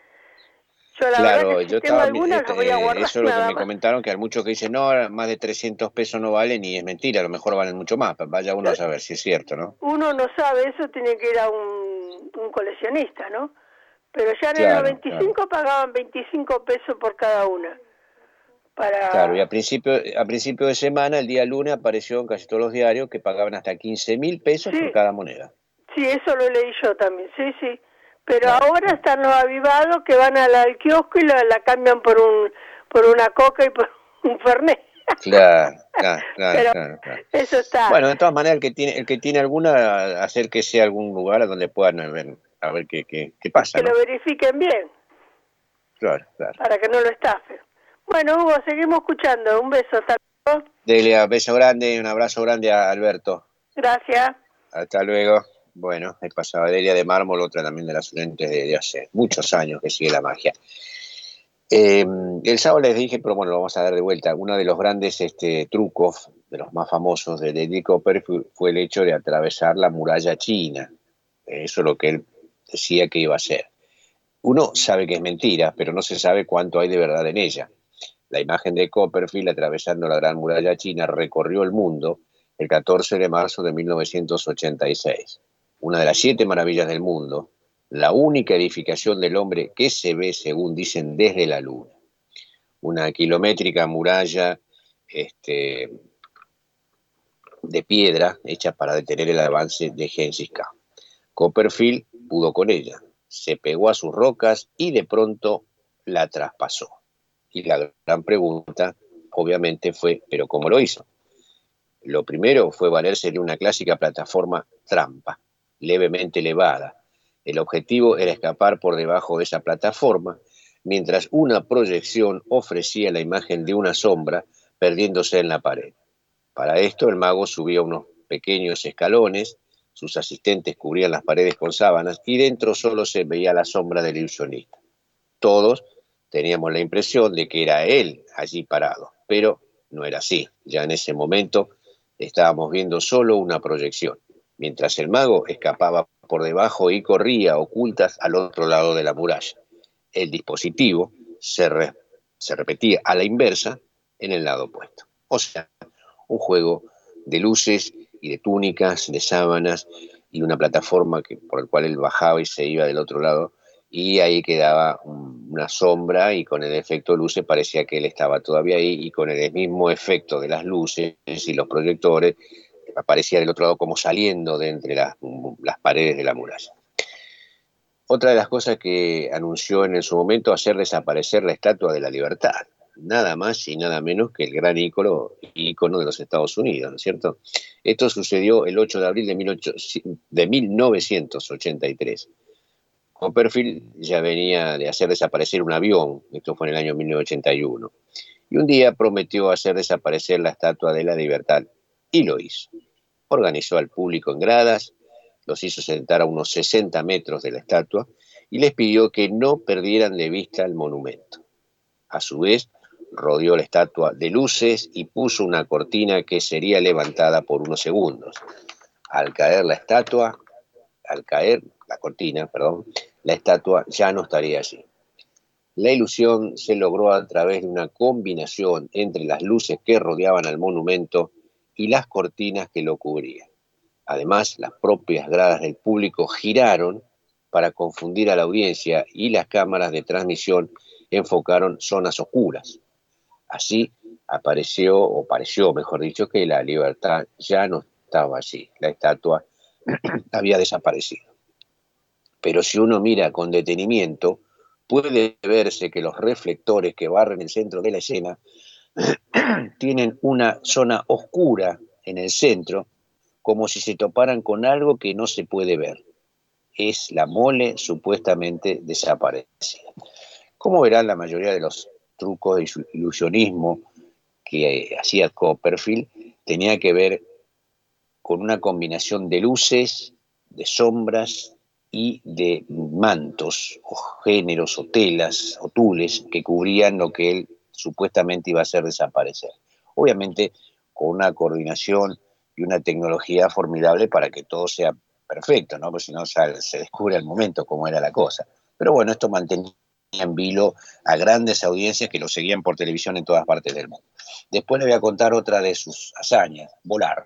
yo la claro, verdad que yo tengo estaba, algunas este, las voy a guardar eso es lo que me más. comentaron, que hay muchos que dicen, no, más de 300 pesos no valen y es mentira, a lo mejor valen mucho más, vaya uno a saber si es cierto, ¿no? Uno no sabe, eso tiene que ir a un, un coleccionista, ¿no? Pero ya en Claro, el 95 pagaban 25 pesos por cada una. Para... Claro, y a principio, a principio de semana, el día lunes, apareció en casi todos los diarios que pagaban hasta 15 mil pesos por cada moneda. Sí, eso lo leí yo también, sí, sí. Pero ahora están los avivados que van al, al kiosco y la, la cambian por un por una coca y por un fernet. Claro, claro, claro, Pero- claro, claro. Eso está. Bueno, de todas maneras, el que tiene, el que tiene alguna, acérquese a algún lugar a donde puedan a ver, a ver qué, qué, qué pasa, que ¿no? lo verifiquen bien Claro, claro. para que no lo estafen. Bueno, Hugo, seguimos escuchando. Un beso, hasta luego. Delia, beso grande, un abrazo grande a Alberto. Gracias. Hasta luego. Bueno, ahí pasaba Delia de Mármol, otra también de las oyentes de, hace muchos años que sigue la magia. Eh, el sábado les dije, pero bueno, lo vamos a dar de vuelta. Uno de los grandes este, trucos, de los más famosos de David Copperfield, fue el hecho de atravesar la muralla china. Eso es lo que él decía que iba a hacer. Uno sabe que es mentira, pero no se sabe cuánto hay de verdad en ella. La imagen de Copperfield atravesando la Gran Muralla China recorrió el mundo el 14 de marzo de 1986. Una de las siete maravillas del mundo, la única edificación del hombre que se ve, según dicen, desde la luna. Una kilométrica muralla este, de piedra hecha para detener el avance de Genghis Khan. Copperfield pudo con ella, se pegó a sus rocas y de pronto la traspasó. Y la gran pregunta, obviamente, fue, ¿pero cómo lo hizo? Lo primero fue valerse de una clásica plataforma trampa, levemente elevada. El objetivo era escapar por debajo de esa plataforma, mientras una proyección ofrecía la imagen de una sombra perdiéndose en la pared. Para esto el mago subía unos pequeños escalones, sus asistentes cubrían las paredes con sábanas y dentro solo se veía la sombra del ilusionista. Todos teníamos la impresión de que era él allí parado, pero no era así. Ya en ese momento estábamos viendo solo una proyección, mientras el mago escapaba por debajo y corría ocultas al otro lado de la muralla. El dispositivo se, re- se repetía a la inversa en el lado opuesto. O sea, un juego de luces y de túnicas, de sábanas y una plataforma que, por el cual él bajaba y se iba del otro lado y ahí quedaba un- una sombra y con el efecto luces parecía que él estaba todavía ahí y con el mismo efecto de las luces y los proyectores aparecía del otro lado como saliendo de entre las, paredes de la muralla. Otra de las cosas que anunció en su momento hacer desaparecer la Estatua de la Libertad, nada más y nada menos que el gran ícono, ícono de los Estados Unidos, ¿no es cierto? Esto sucedió el 8 de abril de, 18 de 1983. Copperfield ya venía de hacer desaparecer un avión, esto fue en el año 1981, y un día prometió hacer desaparecer la Estatua de la Libertad, y lo hizo. organizó al público en gradas, los hizo sentar a unos 60 metros de la estatua y les pidió que no perdieran de vista el monumento. A su vez, rodeó la estatua de luces y puso una cortina que sería levantada por unos segundos. Al caer la estatua, al caer la cortina, perdón, la estatua ya no estaría allí. La ilusión se logró a través de una combinación entre las luces que rodeaban al monumento y las cortinas que lo cubrían. Además, las propias gradas del público giraron para confundir a la audiencia y las cámaras de transmisión enfocaron zonas oscuras. Así apareció, o pareció, mejor dicho, que la libertad ya no estaba allí. La estatua había desaparecido. Pero si uno mira con detenimiento, puede verse que los reflectores que barren el centro de la escena tienen una zona oscura en el centro, como si se toparan con algo que no se puede ver. Es la mole supuestamente desaparecida. Como verán, la mayoría de los trucos de ilusionismo que hacía Copperfield tenía que ver con una combinación de luces, de sombras y de mantos o géneros o telas o tules que cubrían lo que él supuestamente iba a hacer desaparecer. Obviamente con una coordinación y una tecnología formidable para que todo sea perfecto, ¿no? Porque si no se descubre al momento cómo era la cosa. Pero bueno, esto mantenía en vilo a grandes audiencias que lo seguían por televisión en todas partes del mundo. Después le voy a contar otra de sus hazañas, volar.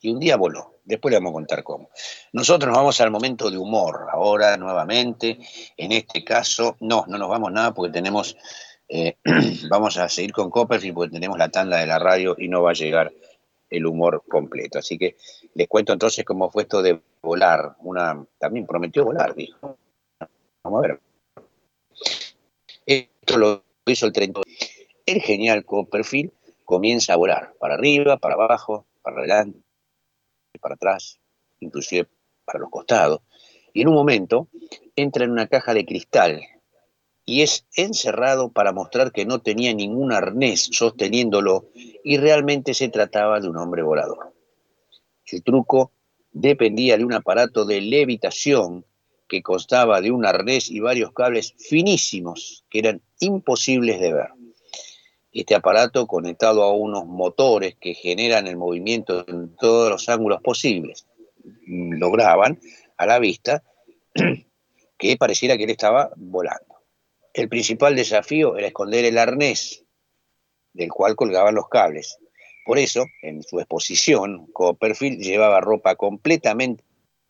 Y un día voló. Después le vamos a contar cómo. Nosotros nos vamos al momento de humor, ahora nuevamente. En este caso, no, no nos vamos nada porque tenemos, eh, vamos a seguir con Copperfield porque tenemos la tanda de la radio y no va a llegar el humor completo. Así que les cuento entonces cómo fue esto de volar. Una, también prometió volar, dijo. Vamos a ver. Esto lo hizo el 30. El genial Copperfield comienza a volar para arriba, para abajo, para adelante, para atrás, inclusive para los costados. Y en un momento entra en una caja de cristal y es encerrado para mostrar que no tenía ningún arnés sosteniéndolo y realmente se trataba de un hombre volador. El truco dependía de un aparato de levitación que constaba de un arnés y varios cables finísimos que eran imposibles de ver. Este aparato conectado a unos motores que generan el movimiento en todos los ángulos posibles lograban a la vista que pareciera que él estaba volando. El principal desafío era esconder el arnés del cual colgaban los cables. Por eso, en su exposición, Copperfield llevaba ropa completamente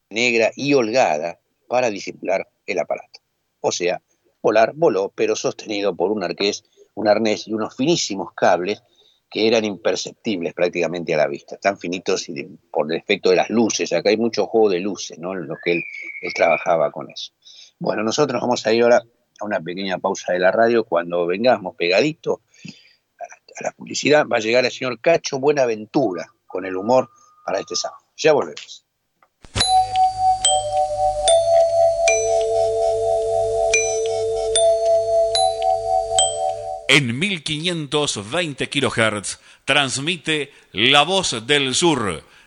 negra y holgada para disimular el aparato. O sea, volar voló, pero sostenido por un arqués, un arnés y unos finísimos cables que eran imperceptibles prácticamente a la vista, tan finitos y por el efecto de las luces. Acá hay mucho juego de luces, ¿no? En lo que él, él trabajaba con eso. Bueno, nosotros vamos a ir ahora a una pequeña pausa de la radio. Cuando vengamos pegadito a la publicidad, va a llegar el señor Cacho Buenaventura con el humor para este sábado. Ya volvemos. En 1520 kHz transmite La Voz del Sur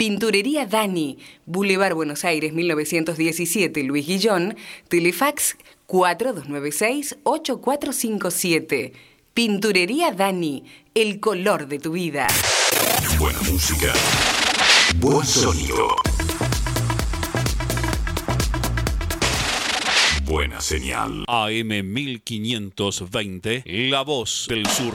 Pinturería Dani, Boulevard Buenos Aires 1917, Luis Guillón, Telefax 4296-8457. Pinturería Dani, el color de tu vida. Buena música. Buen sonido. Buena señal. AM 1520, La Voz del Sur.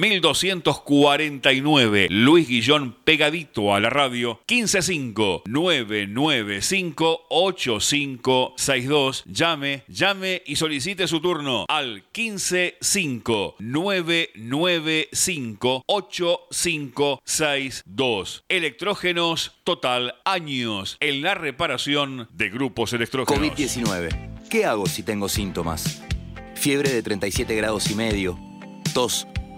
1249. Luis Guillón pegadito a la radio. 155 995 8562. Llame, llame y solicite su turno al 155 995 8562. Electrógenos Total años en la reparación de grupos electrógenos. COVID-19. ¿Qué hago si tengo síntomas? Fiebre de 37 grados y medio, tos,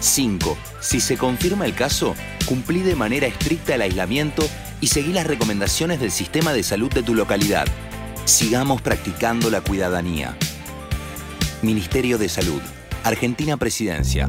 5. Si se confirma el caso, cumplí de manera estricta el aislamiento y seguí las recomendaciones del sistema de salud de tu localidad. Sigamos practicando la cuidadanía. Ministerio de Salud. Argentina Presidencia.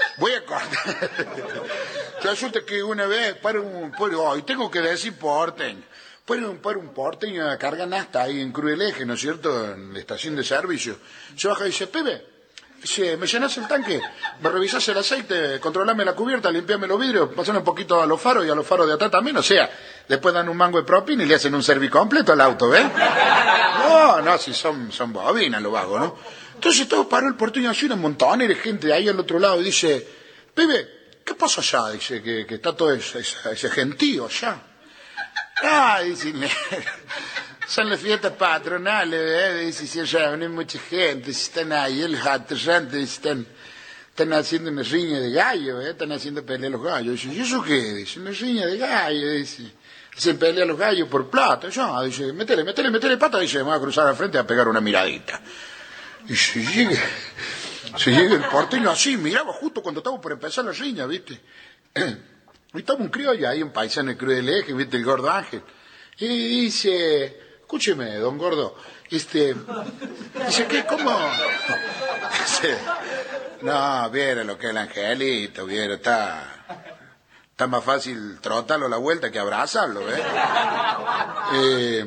Voy a cortar. Resulta que una vez para un hoy tengo que decir porteño. Para un, para un porteño a carga nasta ahí en Cruz del Eje, ¿no es cierto? En la estación de servicio. Se baja y dice, Pepe, dice, ¿me llenas el tanque? ¿Me revisas el aceite? Controlame la cubierta, limpiame los vidrios, pasame un poquito a los faros y a los faros de atrás también. O sea, después dan un mango de propina y le hacen un servicompleto al auto, ¿ves? No, no, si son, son bobinas los vagos, ¿no? Entonces todo paró el porteño así, un montón de gente ahí al otro lado y dice, Pepe, ¿qué pasa allá? Dice que, está todo ese, gentío allá. Ah, dice, son las fiestas patronales, ¿eh? Dice, si allá hay mucha gente, si están ahí, el aterrantes, están, están haciendo una riña de gallo, ¿eh? Están haciendo pelea a los gallos. Dice, ¿y eso qué? Dice, una riña de gallo, dice. Se pelea a los gallos por plata, ya, dice, métele, métele, métele pata, dice, me voy a cruzar al frente a pegar una miradita. Y se llega, se llega el porteño así, miraba justo cuando estaba por empezar la riña, ¿viste? Y estaba un criollo ahí, un paisano Cruz del Eje, ¿viste? El gordo Ángel. Y dice, escúcheme, don gordo, este, dice, ¿qué, cómo? Dice, no, viera lo que es el angelito, viera, está, está más fácil trotarlo la vuelta que abrazarlo, ¿eh? eh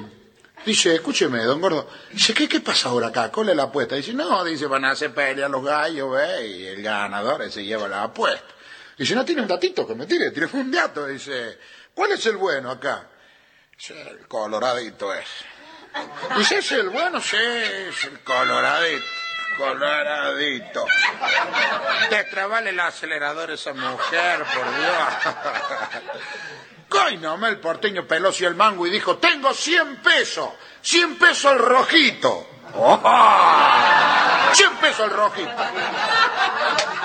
Dice, escúcheme, don Gordo. Dice, ¿qué, qué pasa ahora acá? ¿Cuál es la apuesta? Dice, no, dice, van a hacer pelea los gallos, ¿ve? Y el ganador se lleva la apuesta. Dice, no tiene un datito que me tire, tiene un dato. Dice, ¿cuál es el bueno acá? Dice, el coloradito es. Dice, ¿es el bueno? Sí, es el coloradito. Coloradito. Destrabale el acelerador esa mujer, por Dios. No, el porteño peló y el mango y dijo, tengo 100 pesos, 100 pesos el rojito. ¡Oh! 100 pesos el rojito.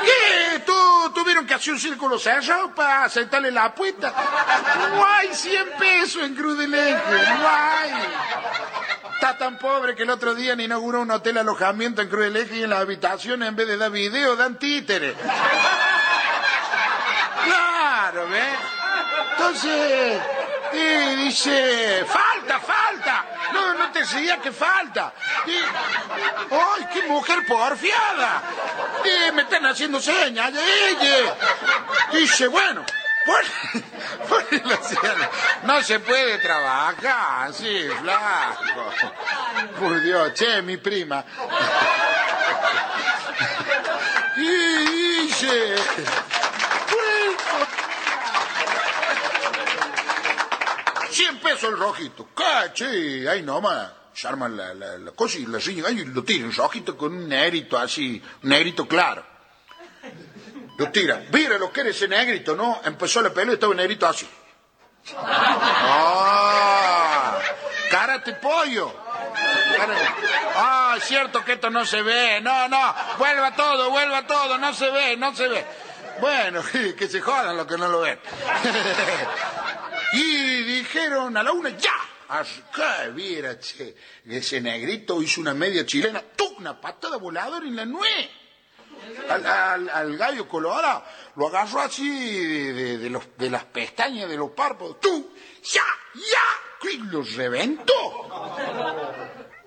¿Qué? ¿Tú tuvieron que hacer un círculo cerrado para sentarle la apuesta? No hay 100 pesos en Cruz del Eje, no hay. Está tan pobre que el otro día le inauguró un hotel alojamiento en Cruz del Eje y en la habitación en vez de dar video dan títeres. Claro, ¿ves? Entonces, Y dice, falta, falta. No, no te decía que falta. Y, ¡Ay, qué mujer porfiada! Y me están haciendo señas. Ella. Dice, bueno, pon- ponle la. No se puede trabajar así, flaco. Por Dios, che, mi prima. Y dice, bueno, 100 pesos el rojito. Cache, ahí nomás. Se arman la, la, la cosa y la señora y lo tiran rojito con un negrito así, un negrito claro. Lo tira. Mira lo que era ese negrito, ¿no? Empezó la pelea y estaba el negrito así. ¡Ah! ¡Cárate, pollo! ¡Ah, es cierto que esto no se ve! ¡No, no! ¡Vuelva todo, vuelva todo! ¡No se ve, no se ve! Bueno, que se jodan los que no lo ven. Y dijeron a la una, ¡ya! Que, viera, che, ese negrito hizo una media chilena, ¡tú! Una patada voladora en la nuez. Al, al- al gallo colorado lo agarró así de, de- de los, de las pestañas de los párpados, ¡tú! ¡Ya! ¡Ya! Y lo reventó.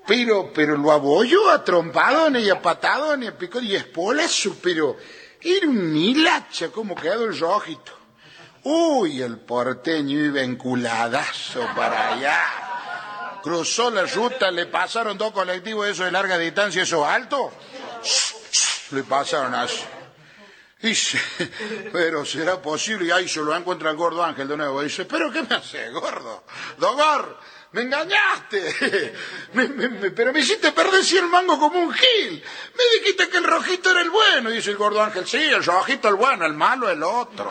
Pero, pero lo abolló a trompadones y a patadones, a picón y a espolazo, pero era un hilacha como quedó el rojito. Uy, el porteño iba enculadazo para allá. Cruzó la ruta, le pasaron dos colectivos esos de larga distancia, esos altos. Le pasaron así. Se- pero será posible, y ahí se lo encuentra el gordo Ángel de nuevo. Dice, pero ¿qué me hace, gordo? Dogor, me engañaste. Me- me- me- pero me hiciste perder 100 mangos como un gil. Me dijiste que el rojito era el bueno. Dice el gordo Ángel, sí, el rojito el bueno, el malo el otro.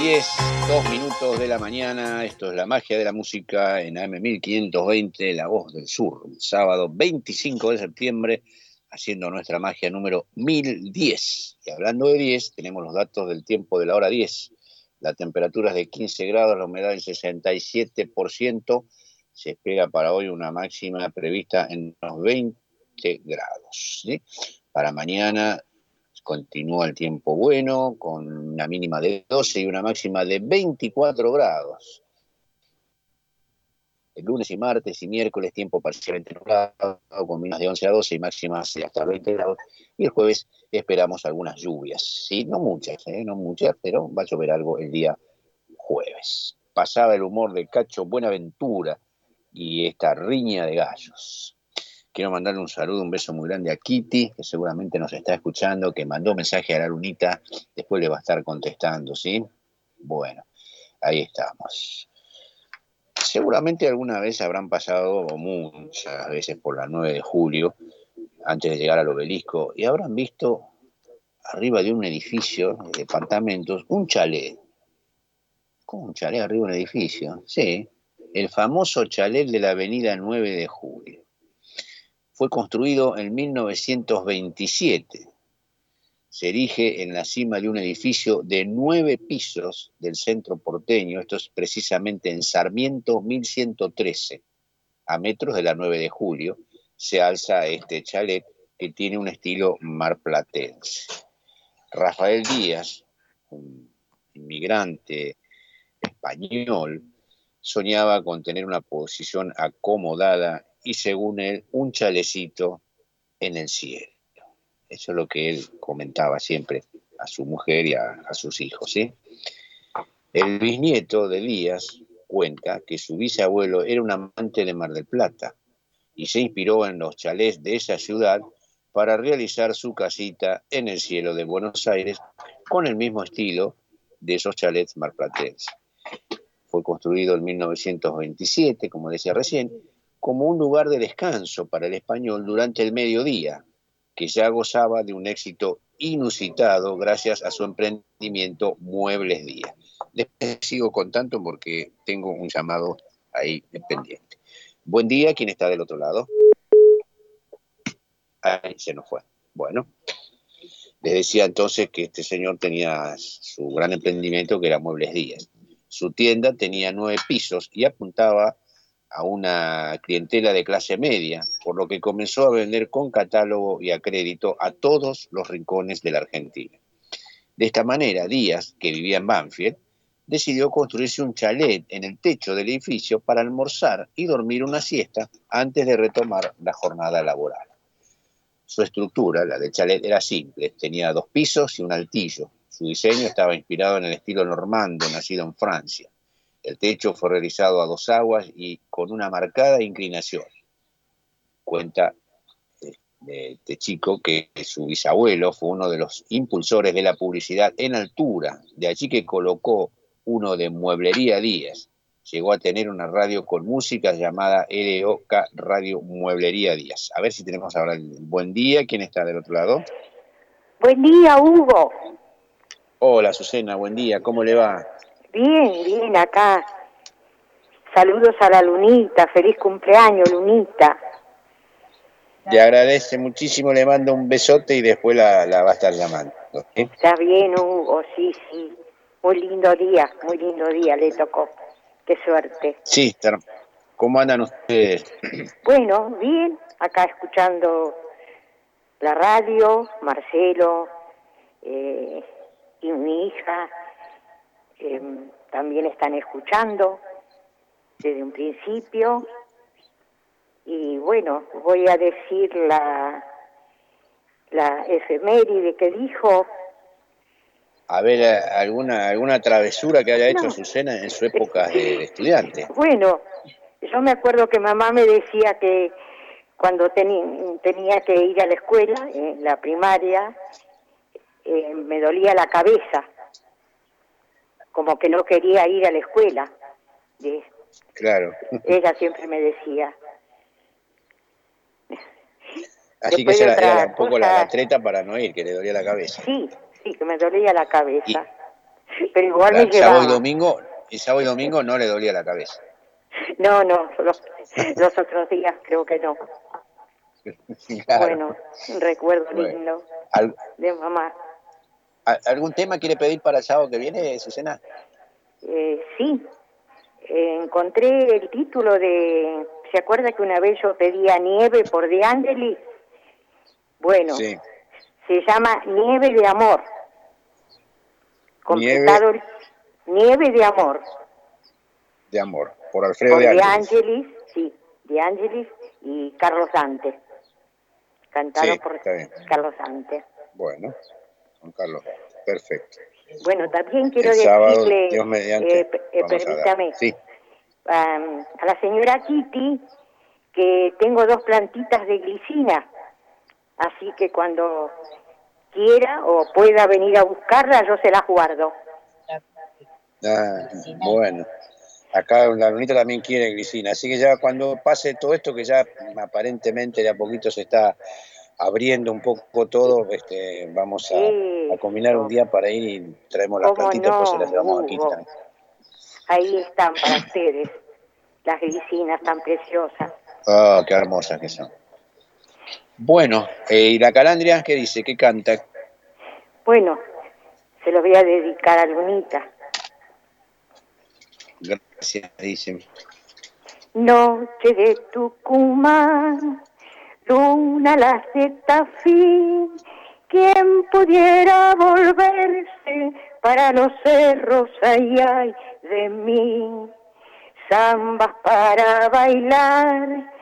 10, 2 minutos de la mañana, esto es la magia de la música en AM 1520, La Voz del Sur, sábado 25 de septiembre, haciendo nuestra magia número 1010. Y hablando de 10, tenemos los datos del tiempo de la hora 10. La temperatura es de 15 grados, la humedad del 67%, se espera para hoy una máxima prevista en unos 20 grados. ¿sí? Para mañana continúa el tiempo bueno, con una mínima de 12 y una máxima de 24 grados. El lunes y martes y miércoles tiempo parcialmente nublado, con mínimas de 11 a 12 y máximas de hasta 20 grados. Y el jueves esperamos algunas lluvias, ¿sí? No muchas, ¿eh? no muchas, pero va a llover algo el día jueves. Pasaba el humor de Cacho Buenaventura y esta riña de gallos. Quiero mandarle un saludo, un beso muy grande a Kitty, que seguramente nos está escuchando, que mandó mensaje a la lunita, después le va a estar contestando, ¿sí? Bueno, ahí estamos. Seguramente alguna vez habrán pasado, muchas veces por la 9 de julio, antes de llegar al obelisco, y habrán visto arriba de un edificio de departamentos un chalet. ¿Cómo un chalet arriba de un edificio? Sí, el famoso chalet de la avenida 9 de julio fue construido en 1927. Se erige en la cima de un edificio de nueve pisos del centro porteño, esto es precisamente en Sarmiento 1113, a metros de la 9 de julio, se alza este chalet que tiene un estilo marplatense. Rafael Díaz, un inmigrante español, soñaba con tener una posición acomodada y según él, un chalecito en el cielo. Eso es lo que él comentaba siempre a su mujer y a, sus hijos. ¿sí? El bisnieto de Díaz cuenta que su bisabuelo era un amante de Mar del Plata y se inspiró en los chalés de esa ciudad para realizar su casita en el cielo de Buenos Aires con el mismo estilo de esos chalets marplatenses. Fue construido en 1927, como decía recién, como un lugar de descanso para el español durante el mediodía, que ya gozaba de un éxito inusitado gracias a su emprendimiento Muebles Díaz. Después sigo contando porque tengo un llamado ahí pendiente. Buen día, ¿quién está del otro lado? Ahí se nos fue. Bueno, les decía entonces que este señor tenía su gran emprendimiento que era Muebles Díaz. Su tienda tenía nueve pisos y apuntaba a una clientela de clase media, por lo que comenzó a vender con catálogo y a crédito a todos los rincones de la Argentina. De esta manera, Díaz, que vivía en Banfield, decidió construirse un chalet en el techo del edificio para almorzar y dormir una siesta antes de retomar la jornada laboral. Su estructura, la del chalet, era simple, tenía dos pisos y un altillo. Su diseño estaba inspirado en el estilo normando, nacido en Francia. El techo fue realizado a dos aguas y con una marcada inclinación. Cuenta de este chico que su bisabuelo fue uno de los impulsores de la publicidad en altura, de allí que colocó uno de Mueblería Díaz. Llegó a tener una radio con música llamada LOK Radio Mueblería Díaz. A ver si tenemos ahora el buen día. ¿Quién está del otro lado? Buen día, Hugo. Hola, Susana, buen día. ¿Cómo le va? Bien, bien, acá. Saludos a la Lunita. Feliz cumpleaños, Lunita. Le agradece muchísimo, le mando un besote y después la, la va a estar llamando. ¿sí? Está bien, Hugo, sí, sí. Muy lindo día, muy lindo día le tocó. Qué suerte. Sí, ¿cómo andan ustedes? Bueno, bien, acá escuchando la radio, Marcelo eh, y mi hija eh, también están escuchando desde un principio. Y bueno, voy a decir la, la efeméride que dijo. A ver, eh, alguna, alguna travesura que haya hecho No. Susana en su época de, estudiante. Bueno, yo me acuerdo que mamá me decía que cuando tenía que ir a la escuela, en la primaria, eh, me dolía la cabeza, como que no quería ir a la escuela. Claro. ella siempre me decía. Así que esa era, era un poco la, cosa- la treta para no ir, que le dolía la cabeza. Sí, sí, que me dolía la cabeza. Pero igual me Claro, sábado y llevaba. domingo, y sábado y domingo no le dolía la cabeza. No, no, los, los otros días creo que no. Claro. Bueno, un recuerdo Bueno. lindo Al- de mamá. ¿Algún tema quiere pedir para el sábado que viene, Susana? Eh, sí, eh, encontré el título de... ¿Se acuerda que una vez yo pedía nieve por De Angelis? Bueno, Sí. se llama Nieve de Amor. Nieve Completado el- Nieve de Amor. de amor, por Alfredo Por de De. Angelis, sí, De Angelis y Carlos Dante. Cantado Sí, por. Carlos Dante. Bueno, Juan Carlos, perfecto. Bueno, también quiero sábado, decirle, mediante, eh, eh, vamos a permítame, Sí, a la señora Kitty que tengo dos plantitas de glicina, así que cuando quiera o pueda venir a buscarla, yo se las guardo. Ah, bueno. Acá la lunita también quiere glicina, así que ya cuando pase todo esto, que ya aparentemente de a poquito se está abriendo un poco todo, este, vamos a, a combinar un día para ir y traemos las ¿Cómo plantitas, pues se no, las llevamos aquí también. Ahí están para ustedes, las glicinas tan preciosas. Ah, qué hermosas que son. Bueno, eh, y la calandria, ¿qué dice? ¿Qué canta? Bueno, se los voy a dedicar a Lunita. Gracias, dice. Noche de Tucumán, luna la fin, quien pudiera volverse para los cerros, ay, ay, de mí. Zambas para bailar,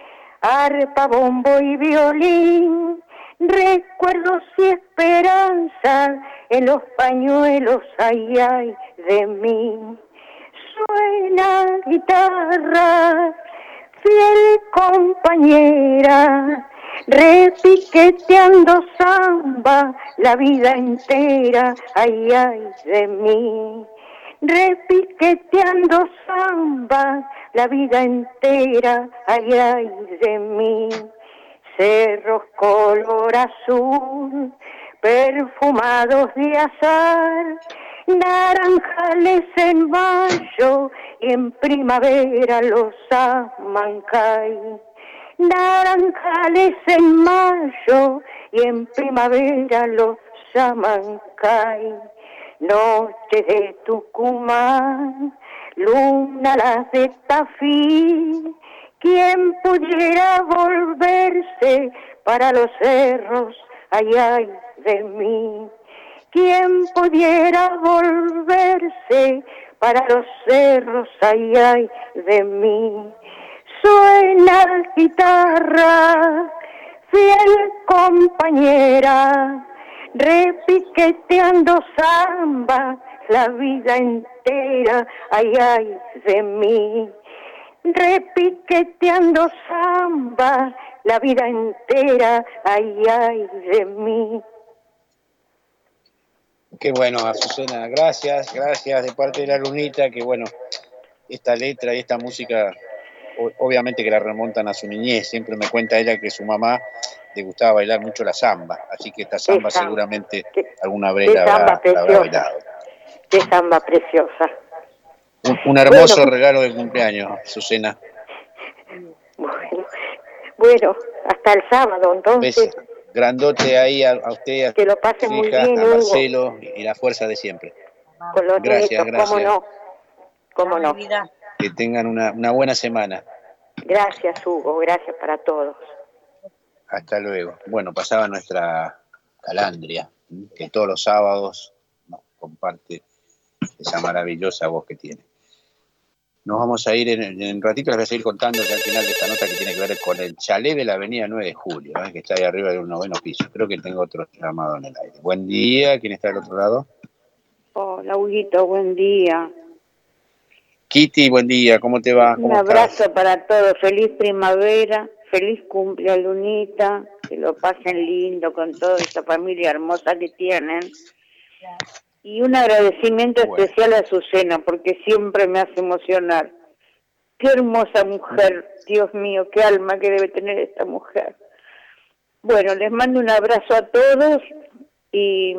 arpa, bombo y violín, recuerdos y esperanzas en los pañuelos, ay, ay, de mí. Suena guitarra, fiel compañera, repiqueteando samba la vida entera, ay, ay, de mí. repiqueteando samba la vida entera, ay, ay de mí. Cerros color azul, perfumados de azar, naranjales en mayo y en primavera los amancay. Naranjales en mayo y en primavera los amancay. Noche de Tucumán, luna las de Tafí, quien pudiera volverse para los cerros, ay de mí. Quien pudiera volverse para los cerros, ay, ay de mí. Suena guitarra, fiel compañera, repiqueteando samba la vida entera, ay, ay de mí. Repiqueteando samba la vida entera, ay, ay de mí. Qué bueno, Azucena, gracias, gracias de parte de la lunita, que bueno, esta letra y esta música, obviamente que la remontan a su niñez, siempre me cuenta ella que su mamá le gustaba bailar mucho la samba, así que esta samba seguramente alguna vez la habrá, bailado. Qué samba preciosa. Un, hermoso regalo de cumpleaños, Azucena. Bueno, bueno, hasta el sábado entonces grandote ahí a, usted, a que lo pase muy bien, a Marcelo y la fuerza de siempre. gracias, gracias. ¿Cómo no? ¿Cómo no? Que tengan una, una buena semana. Gracias, Hugo. Gracias para todos. Hasta luego. Bueno, pasaba nuestra Calandria, que todos los sábados nos comparte esa maravillosa voz que tiene. Nos vamos a ir en, un ratito, les voy a seguir contando que al final de esta nota que tiene que ver con el chalet de la avenida 9 de julio, ¿eh? que está ahí arriba de un noveno piso. Creo que tengo otro llamado en el aire. Buen día, ¿quién está del otro lado? Hola, Huguito, buen día. Kitty, buen día, ¿cómo te va? un abrazo para todos, feliz primavera, feliz cumpleaños Lunita, que lo pasen lindo con toda esta familia hermosa que tienen. Y un agradecimiento especial a Susana, porque siempre me hace emocionar. Qué hermosa mujer, Dios mío, qué alma que debe tener esta mujer. Bueno, les mando un abrazo a todos y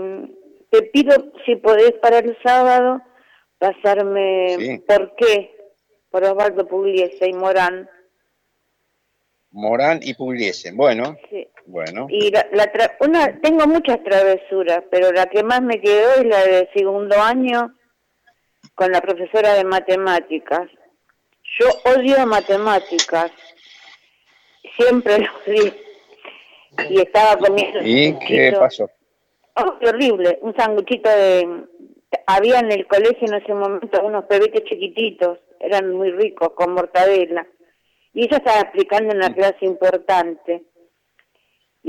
te pido, si podés, para el sábado, pasarme por qué, por Osvaldo Pugliese y Morán. Morán y Pugliese, bueno. Sí. Bueno. Y la, una, tengo muchas travesuras, pero la que más me quedó es la de segundo año con la profesora de matemáticas. Yo odio matemáticas, siempre lo odié. Y estaba comiendo. ¿Y qué pasó? Oh, qué horrible, un sanguchito de. Había en el colegio en ese momento unos pebetes chiquititos, eran muy ricos, con mortadela. Y ella estaba explicando una clase importante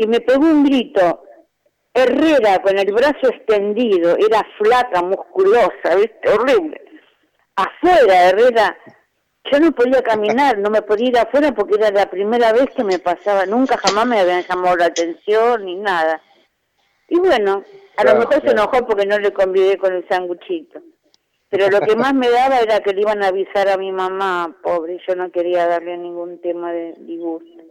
y me pegó un grito. Herrera con el brazo extendido, era flaca, musculosa, ¿viste? horrible. Afuera, Herrera, yo no podía caminar, no me podía ir afuera porque era la primera vez que me pasaba, nunca jamás me habían llamado la atención ni nada. Y bueno, a lo mejor se enojó porque no le convidé con el sanguchito. Pero lo que más me daba era que le iban a avisar a mi mamá, pobre, yo no quería darle ningún tema de disgusto.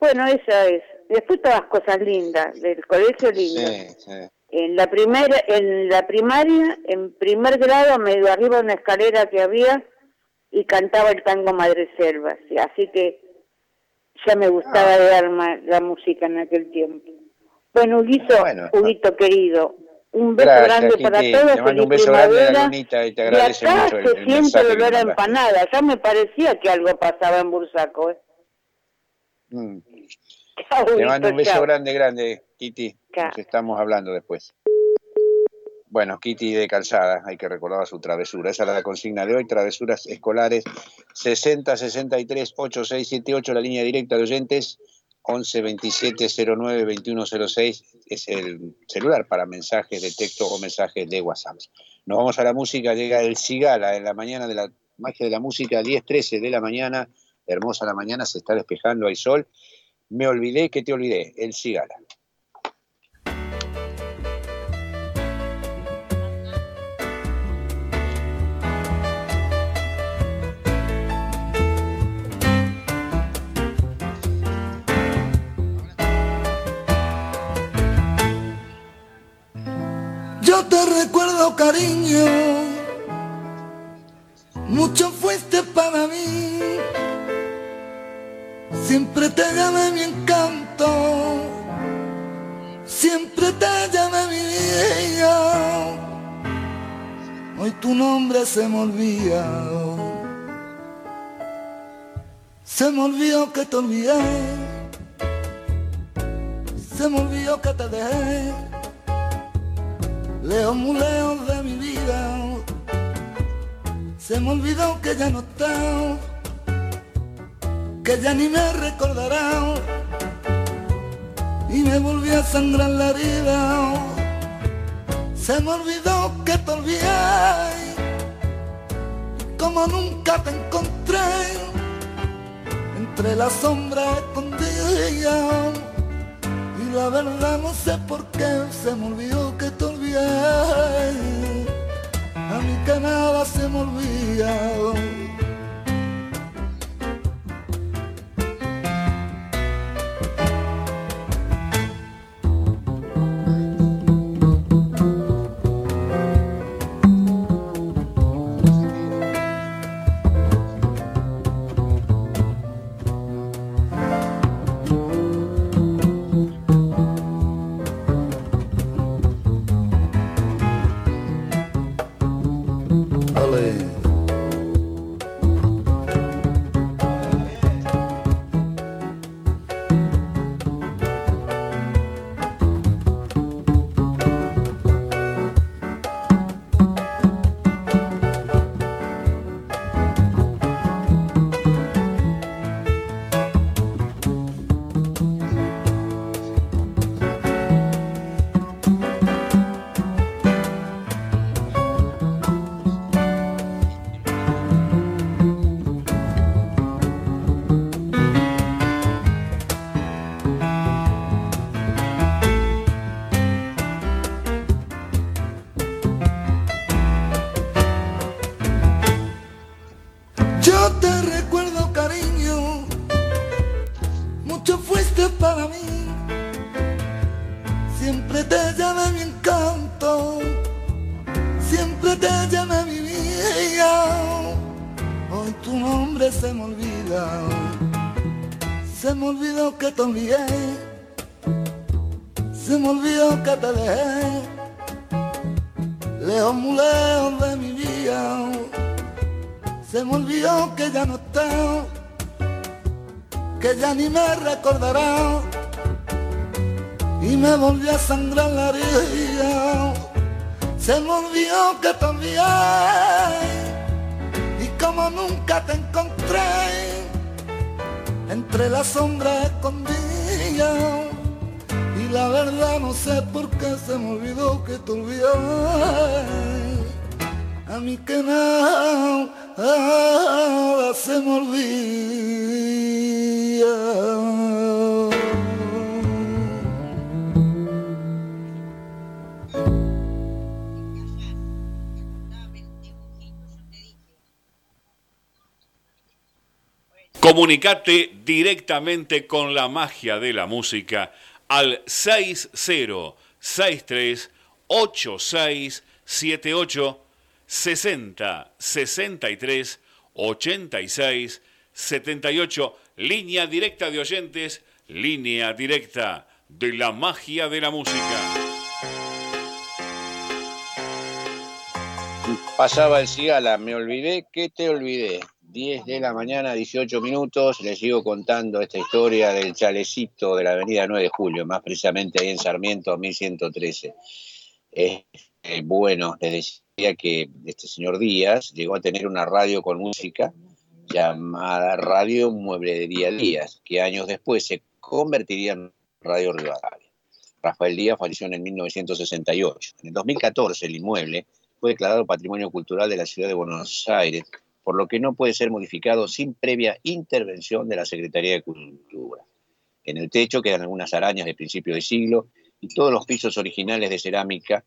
Bueno, esa es. Después todas cosas lindas, del colegio lindo. En la primera, en la primaria, en primer grado, medio arriba de una escalera que había y cantaba el tango Madre Selva. Así que ya me gustaba ah. de arma la música en aquel tiempo. Bueno, Huguito, querido, un beso grande para todos. Te un beso grande y te agradece acá mucho se siente olor a empanada. Ya me parecía que algo pasaba en Bursaco. ¿eh? Mm. Te mando un beso grande, grande, Kitty. Nos estamos hablando después. Bueno, Kitty de Calzada, hay que recordar su travesura. Esa es la consigna de hoy, travesuras escolares 60 63 8678, la línea directa de oyentes 11 27 09 21 06 es el celular para mensajes de texto o mensajes de WhatsApp. Nos vamos a la música, llega el Cigala en la mañana de la magia de la música, 10 13 de la mañana hermosa la mañana, se está despejando, hay sol. Me olvidé que te olvidé, el Cigala. Yo te recuerdo cariño, mucho fuiste para mí. Siempre te llamé mi encanto, siempre te llamé mi vida. Hoy tu nombre se me olvida. Se me olvidó que te olvidé. Se me olvidó que te dejé lejos muy de mi vida. Se me olvidó que ya no está, que ya ni me recordará. Y me volví a sangrar la herida. Se me olvidó que te olvidé, como nunca te encontré, entre las sombras escondidas. Y la verdad no sé por qué se me olvidó que te olvidé. A mí que nada se me olvida. Sombras escondidas. Y la verdad no sé por qué se me olvidó que te olvidé a mí que se Comunicate directamente con la magia de la música al 6063 8678 60 63 86 78 línea directa de oyentes, línea directa de la magia de la música. Pasaba el cigala, me olvidé que te olvidé. 10 de la mañana, 18 minutos, les sigo contando esta historia del chalecito de la avenida 9 de Julio, más precisamente ahí en Sarmiento, 1113. Eh, bueno, les decía que este señor Díaz llegó a tener una radio con música llamada Radio Mueblería Díaz, que años después se convertiría en Radio Rivadavia. Rafael Díaz falleció en 1968. En el 2014 el inmueble fue declarado Patrimonio Cultural de la Ciudad de Buenos Aires, por lo que no puede ser modificado sin previa intervención de la Secretaría de Cultura. En el techo quedan algunas arañas de principio de siglo y todos los pisos originales de cerámica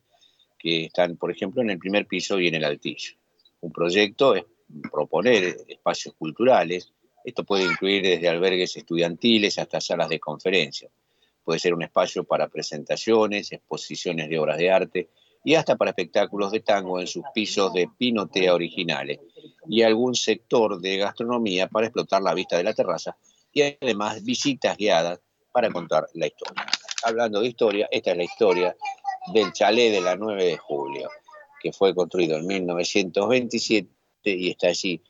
que están, por ejemplo, en el primer piso y en el altillo. Un proyecto es proponer espacios culturales. Esto puede incluir desde albergues estudiantiles hasta salas de conferencia. Puede ser un espacio para presentaciones, exposiciones de obras de arte y hasta para espectáculos de tango en sus pisos de pinotea originales y algún sector de gastronomía para explotar la vista de la terraza y además visitas guiadas para contar la historia. Hablando de historia, esta es la historia del chalet de la 9 de julio, que fue construido en 1927 y está allí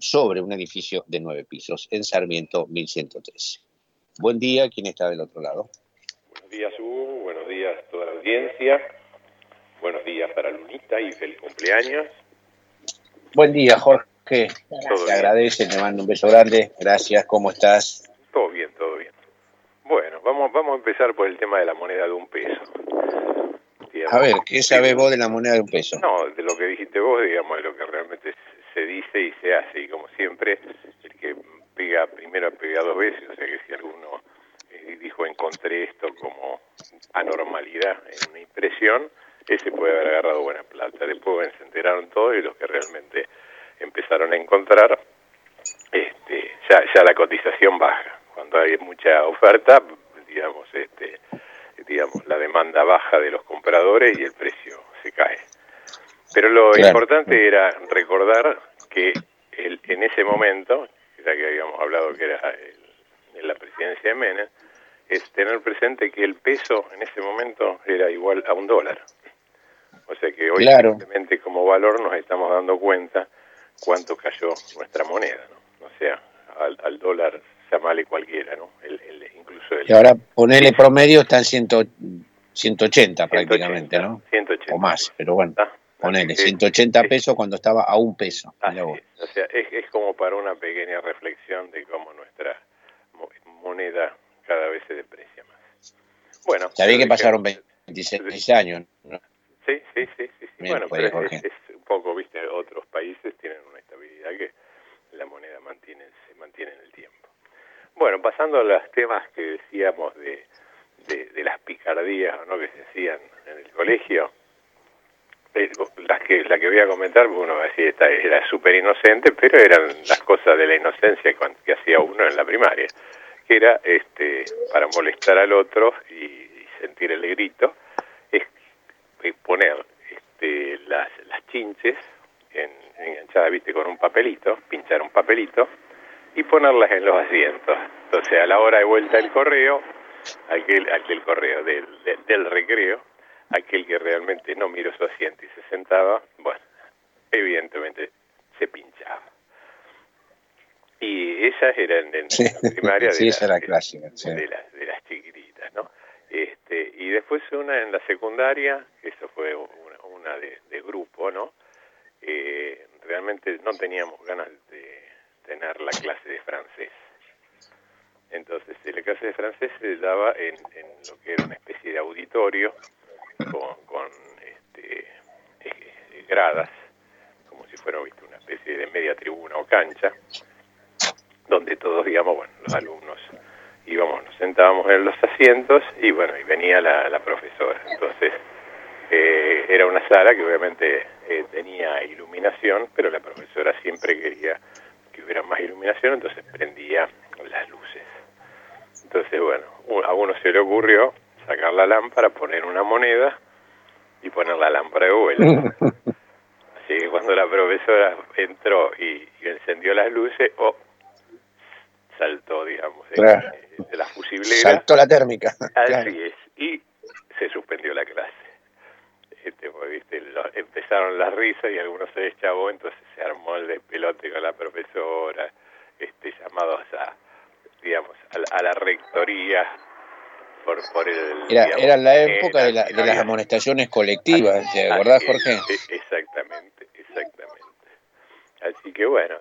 sobre un edificio de nueve pisos en Sarmiento 1113. Buen día, ¿quién está del otro lado? Buenos días, Hugo. Buenos días a toda la audiencia. Buenos días para Lunita y feliz cumpleaños. Buen día, Jorge. Te agradece, te mando un beso grande. Gracias, ¿cómo estás? Todo bien, todo bien. Bueno, vamos, vamos a empezar por el tema de la moneda de un peso. Digamos, A ver, ¿qué sabes vos de la moneda de un peso? No, de lo que dijiste vos, digamos, de lo que realmente se dice y se hace. Y como siempre, el que pega primero pega dos veces. O sea que si alguno eh, dijo encontré esto como anormalidad en una impresión, ese puede haber agarrado buena plata. Después se enteraron todos y los que realmente empezaron a encontrar, este, ya, ya la cotización baja. Cuando hay mucha oferta, digamos, este, digamos, la demanda baja de los compradores y el precio se cae. Pero lo Claro. importante era recordar que el, en ese momento, ya que habíamos hablado que era el- en la presidencia de Menem, es tener presente que el peso en ese momento era igual a un dólar. O sea que hoy Claro. simplemente como valor nos estamos dando cuenta cuánto cayó nuestra moneda, ¿no? O sea, al, al dólar llamale cualquiera, ¿no? El, el- incluso el Y ahora ponele promedio, está en 100 180 prácticamente, ¿no? 180. O más, pero bueno, ponele que- 180 pesos cuando estaba a un peso. Mirá vos. O sea, es, es como para una pequeña reflexión de cómo nuestra mo- moneda cada vez se deprecia más. Bueno, Sabía que pasaron 26 años. ¿no? Sí, sí, sí, sí. sí. Bueno, pues, pero es, es un poco, viste, otros países tienen una estabilidad que la moneda mantiene, se mantiene en el tiempo. Bueno, pasando a los temas que decíamos de, de, de las picardías ¿no? que se hacían en el colegio, eh, las que, la que voy a comentar, porque uno va a decir, esta era súper inocente, pero eran las cosas de la inocencia que, que hacía uno en la primaria, que era este para molestar al otro y, y sentir el grito, poner este, las, las chinches en, enganchadas, viste, con un papelito, pinchar un papelito y ponerlas en los asientos. Entonces, a la hora de vuelta del correo, aquel, aquel correo del, de- del recreo, aquel que realmente no miró su asiento y se sentaba, bueno, evidentemente se pinchaba. Y esas eran en Sí, la primaria de, sí, esa era clásica. sí. de las, de las chiquititas. Este, y después una en la secundaria, eso fue una, de grupo, ¿no? Eh, realmente no teníamos ganas de tener la clase de francés. Entonces, eh, la clase de francés se daba en, en lo que era una especie de auditorio con, con este, eh, gradas, como si fuera ¿viste? una especie de media tribuna o cancha, donde todos, digamos, bueno, los alumnos íbamos, nos sentábamos en los asientos y bueno, y venía la, la profesora. Entonces, eh, era una sala que obviamente eh, tenía iluminación, pero la profesora siempre quería que hubiera más iluminación, entonces prendía las luces. Entonces, bueno, a uno se le ocurrió sacar la lámpara, poner una moneda y poner la lámpara de vuelta. Así que cuando la profesora entró y, y encendió las luces, oh, saltó, digamos, de, Claro. de la fusiblera. Saltó la térmica. Así claro. es. Y se suspendió la clase. Este, pues, ¿viste? Lo- empezaron las risas y algunos se deschavó, entonces se armó el despelote con la profesora, este, llamados a, digamos, a, la- a la rectoría por, por el... Era, digamos, era la eh, época de, la- de las amonestaciones colectivas, ¿te acordás, Jorge? e- Exactamente, exactamente. Así que bueno,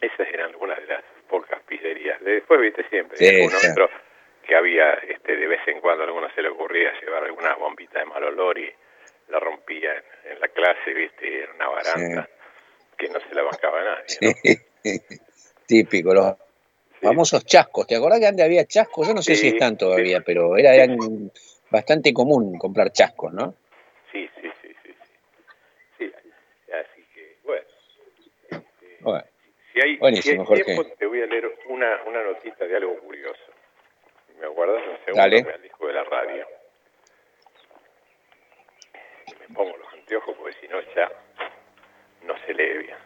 esas eran algunas de las pocas pizzerías. Después, viste, siempre, Sí, sí. otro que había, este, de vez en cuando a alguno se le ocurría llevar alguna bombita de mal olor y la rompía en, en la clase, viste, era una baranda que no se la bancaba nadie. ¿no? Típico, los famosos chascos. ¿Te acordás que antes había chascos? Yo no sé si Sí, están todavía, pero era, eran bastante común comprar chascos, ¿no? Sí, sí, sí, sí, sí. Sí, así que, bueno, Bueno, si hay, Buenísimo, si hay Jorge. tiempo, te voy a leer una, una notita de algo curioso. ¿Me acuerdas? Un segundo, Dale. me dijo de la radio. pongo los anteojos porque si no ya no se lee bien.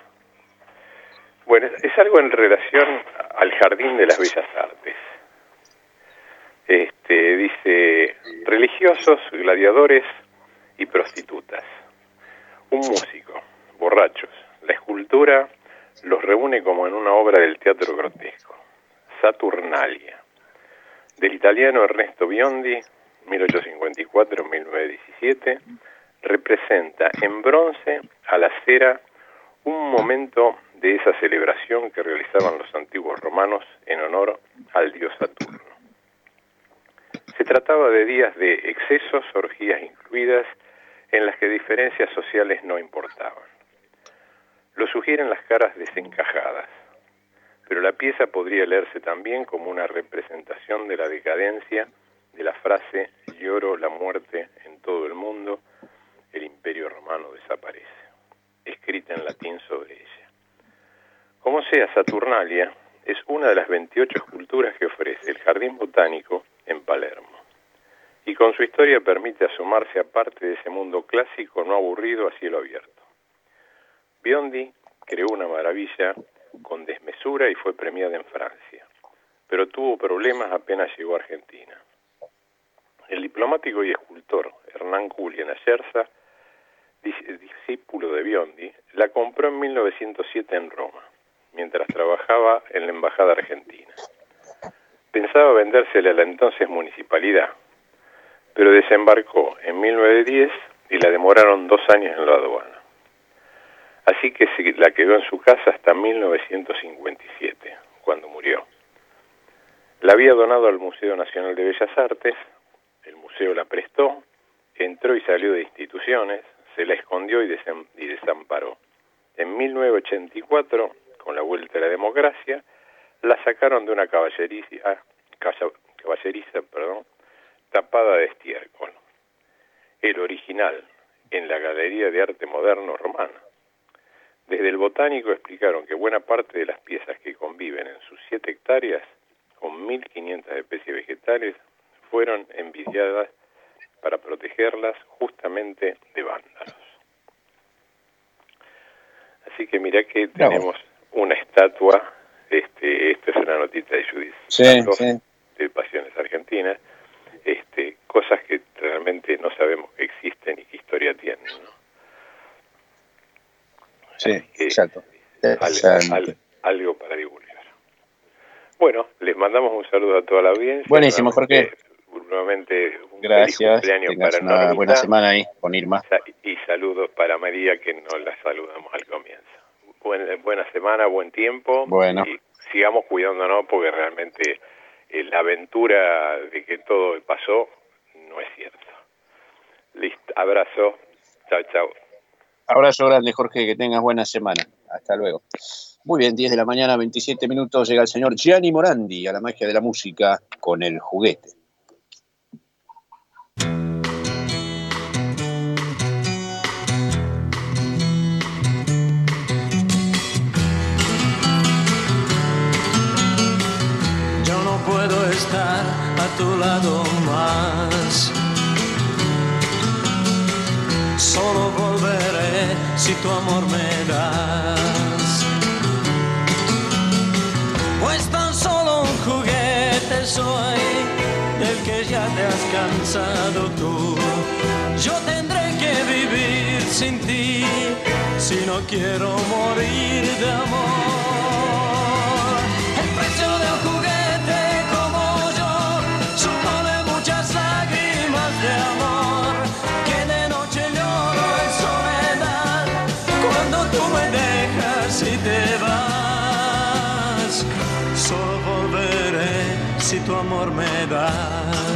Bueno, es, es algo en relación al Jardín de las Bellas Artes. Este, dice, religiosos, gladiadores y prostitutas. Un músico, borrachos. La escultura los reúne como en una obra del teatro grotesco. Saturnalia. Del italiano Ernesto Biondi, 1854-1917, representa en bronce a la cera un momento de esa celebración que realizaban los antiguos romanos en honor al dios Saturno. Se trataba de días de excesos, orgías incluidas, en las que diferencias sociales no importaban. Lo sugieren las caras desencajadas, pero la pieza podría leerse también como una representación de la decadencia de la frase lloro la muerte en todo el mundo, el imperio romano desaparece, escrita en latín sobre ella. Como sea, Saturnalia es una de las 28 esculturas que ofrece el Jardín Botánico en Palermo, y con su historia permite asomarse a parte de ese mundo clásico no aburrido a cielo abierto. Biondi creó una maravilla con desmesura y fue premiada en Francia, pero tuvo problemas apenas llegó a Argentina. El diplomático y escultor Hernán Julián Ayerza, discípulo de Biondi, la compró en 1907 en Roma, mientras trabajaba en la Embajada Argentina. Pensaba vendérsela a la entonces municipalidad, pero desembarcó en 1910 y la demoraron dos años en la aduana. Así que se la quedó en su casa hasta 1957, cuando murió. La había donado al Museo Nacional de Bellas Artes, el museo la prestó, entró y salió de instituciones, se la escondió y, y desamparó. En 1984, con la vuelta a la democracia, la sacaron de una caballeriza, caballeriza perdón, tapada de estiércol. El original, en la Galería de Arte Moderno Romana. Desde el botánico explicaron que buena parte de las piezas que conviven en sus 7 hectáreas, con 1.500 especies vegetales, fueron envidiadas para protegerlas justamente de vándalos. Así que mira que tenemos una estatua, este, esta es una notita de Judith Sí, Santos, sí. de Pasiones Argentinas, este, cosas que realmente no sabemos que existen y qué historia tienen. ¿no? Sí, exacto. Al- algo para divulgar. Bueno, les mandamos un saludo a toda la audiencia. Buenísimo, Jorge. Nuevamente- un Gracias. feliz cumpleaños Tengas para una Normita. buena semana ahí con Irma. Y saludos para María, que no la saludamos al comienzo. Buen- buena semana, buen tiempo. Bueno. Y sigamos cuidándonos porque realmente eh, la aventura de que todo pasó no es cierto. Listo, abrazo. Chao, chao. Abrazo grande, Jorge, que tengas buena semana. Hasta luego. Muy bien, 10 de la mañana, 27 minutos, llega el señor Gianni Morandi a la magia de la música con el juguete. Yo no puedo estar a tu lado más. Solo volveré si tu amor me das. Pues tan solo un juguete soy del que ya te has cansado tú. Yo tendré que vivir sin ti si no quiero morir de amor. Tu amor me das.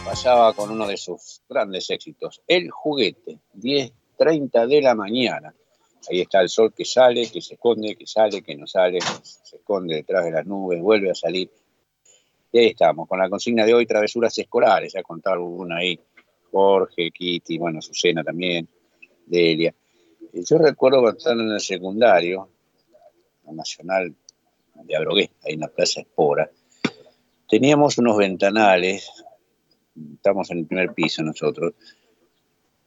pasaba con uno de sus grandes éxitos, El Juguete, 10.30 de la mañana. Ahí está el sol que sale, que se esconde, que sale, que no sale, se esconde detrás de las nubes, vuelve a salir. Y ahí estamos, con la consigna de hoy, travesuras escolares. Ya contado alguna ahí, Jorge, Kitty, bueno, Susana también, Delia. Y Yo recuerdo cuando en el secundario, la Nacional de Abrogué, ahí en la Plaza Espora, teníamos unos ventanales, estamos en el primer piso nosotros,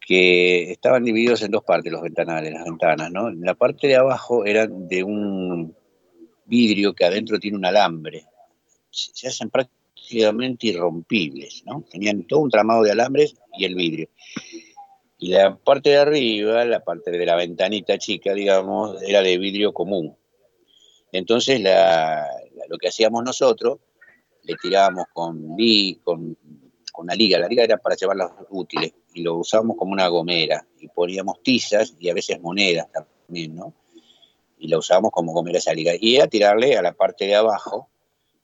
que estaban divididos en dos partes los ventanales, las ventanas, ¿no? La parte de abajo eran de un vidrio que adentro tiene un alambre. Se hacen prácticamente irrompibles, ¿no? Tenían todo un tramado de alambres y el vidrio. Y la parte de arriba, la parte de la ventanita chica, digamos, era de vidrio común. Entonces, la- la- lo que hacíamos nosotros, le tirábamos con, li- con, con una liga. La liga era para llevar los útiles y lo usábamos como una gomera. Y poníamos tizas y a veces monedas también, ¿no? Y la usábamos como gomera esa liga. Y era tirarle a la parte de abajo,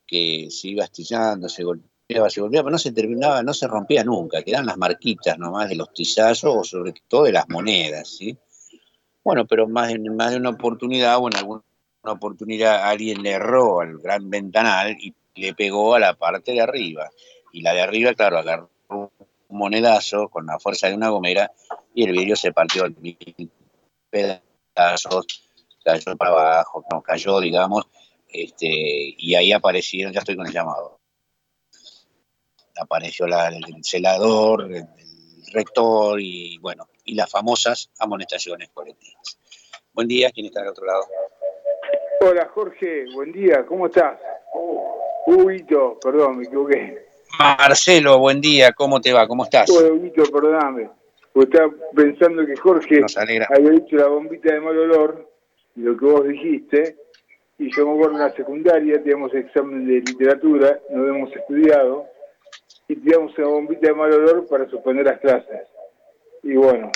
que se iba astillando, se golpeaba, se golpeaba, pero no se terminaba, no se rompía nunca. Quedaban las marquitas nomás de los tizazos o sobre todo de las monedas, ¿sí? Bueno, pero más de una oportunidad o alguna oportunidad alguien le erró al gran ventanal y le pegó a la parte de arriba. Y la de arriba, claro, agarró un monedazo con la fuerza de una gomera y el vidrio se partió en mil pedazos, cayó para abajo, no, cayó, digamos, este, y ahí aparecieron, ya estoy con el llamado. Apareció la- el celador, el, rector y bueno, y las famosas amonestaciones colectivas. Buen día, ¿quién está al otro lado? Hola Jorge, buen día, ¿cómo estás? Huguito, perdón, me equivoqué. Marcelo, buen día, ¿cómo te va? ¿Cómo estás? Hola Huguito, perdóname. Porque estaba pensando que Jorge había dicho la bombita de mal olor, y lo que vos dijiste, y yo me acuerdo en la secundaria, teníamos examen de literatura, no habíamos estudiado, y teníamos una bombita de mal olor para suspender las clases. Y bueno,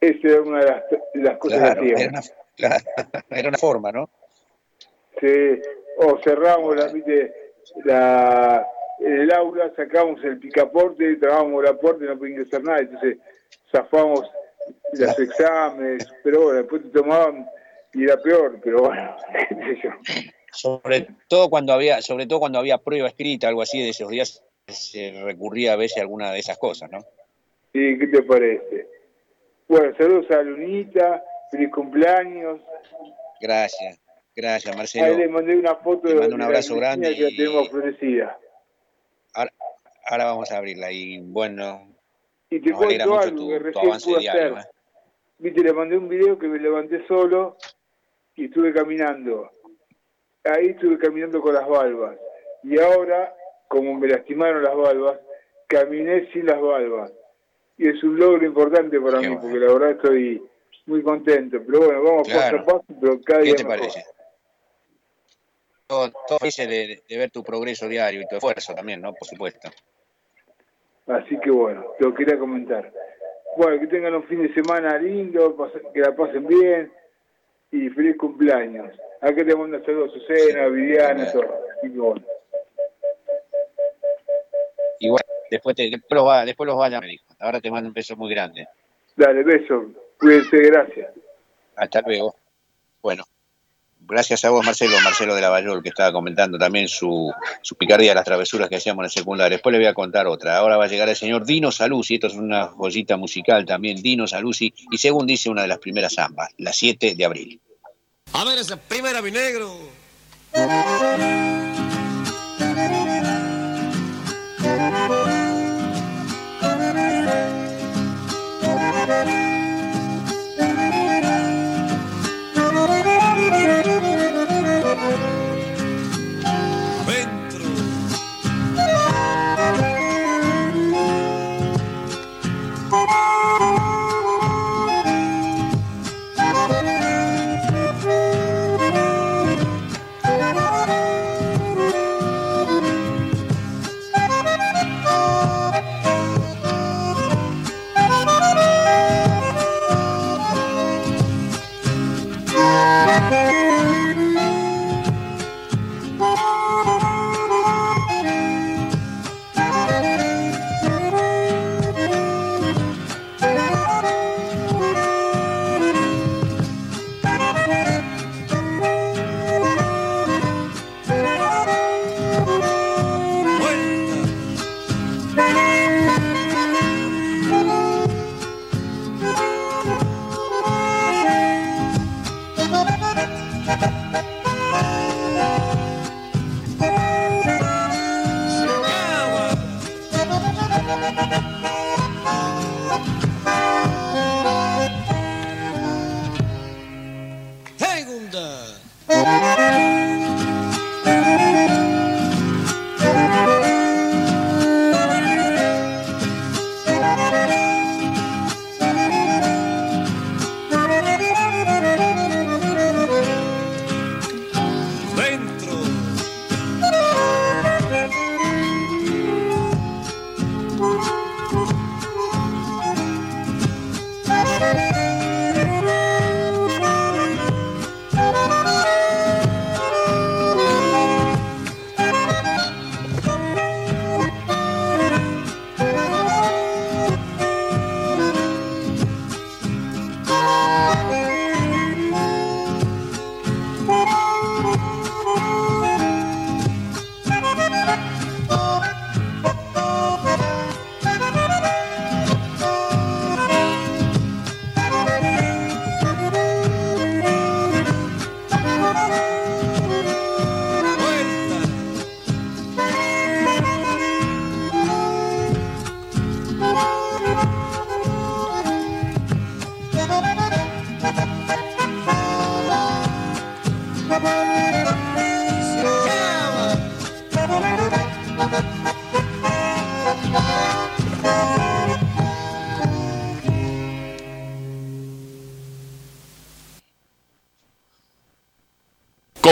esa era una de las, cosas Claro, que hacíamos. claro, era una forma, ¿no? Sí, o cerramos la, la, el aula, sacamos el picaporte, trabamos puerta y no podía ingresar nada, entonces zafamos los exámenes, pero bueno, después te tomaban y era peor, pero bueno, qué sé yo. Sobre todo cuando había, sobre todo cuando había prueba escrita, algo así de esos días, se recurría a veces a alguna de esas cosas, ¿no? ¿Y qué te parece? Bueno, saludos a Lunita, feliz cumpleaños. Gracias, gracias, Ahí Marcelo. le mandé una foto Te de mando un abrazo grande que la tenemos florecida. Ahora, vamos a abrirla y bueno, Y te cuento algo tu, que recién pude diario. hacer. ¿eh? Viste, le mandé un video que me levanté solo y estuve caminando. Ahí estuve caminando con las valvas. Y ahora, como me lastimaron las valvas, caminé sin las valvas. Y es un logro importante para mí, porque la verdad estoy muy contento. Pero bueno, vamos Claro. paso a paso, pero cada ¿Qué día te mejor. parece? Todo, todo de, de ver tu progreso diario y tu esfuerzo también, ¿no? Por supuesto. Así que bueno, te lo quería comentar. Bueno, que tengan un fin de semana lindo, que la pasen bien y feliz cumpleaños. Acá te mando saludos a Susana, Viviana, todo. Así que bueno. Igual, después, te, después, los va, después los vaya, me dijo. Ahora te mando un beso muy grande. Dale, beso. Cuídense, gracias. Hasta luego. Bueno, gracias a vos, Marcelo, Marcelo de Lavallol, que estaba comentando también su, su picardía de las travesuras que hacíamos en el secundario. Después le voy a contar otra. Ahora va a llegar el señor Dino Saluzzi, esto es una joyita musical también, Dino Saluzzi, y según dice una de las primeras zambas, la 7 de abril. A ver, esa primera, mi negro. Feliz.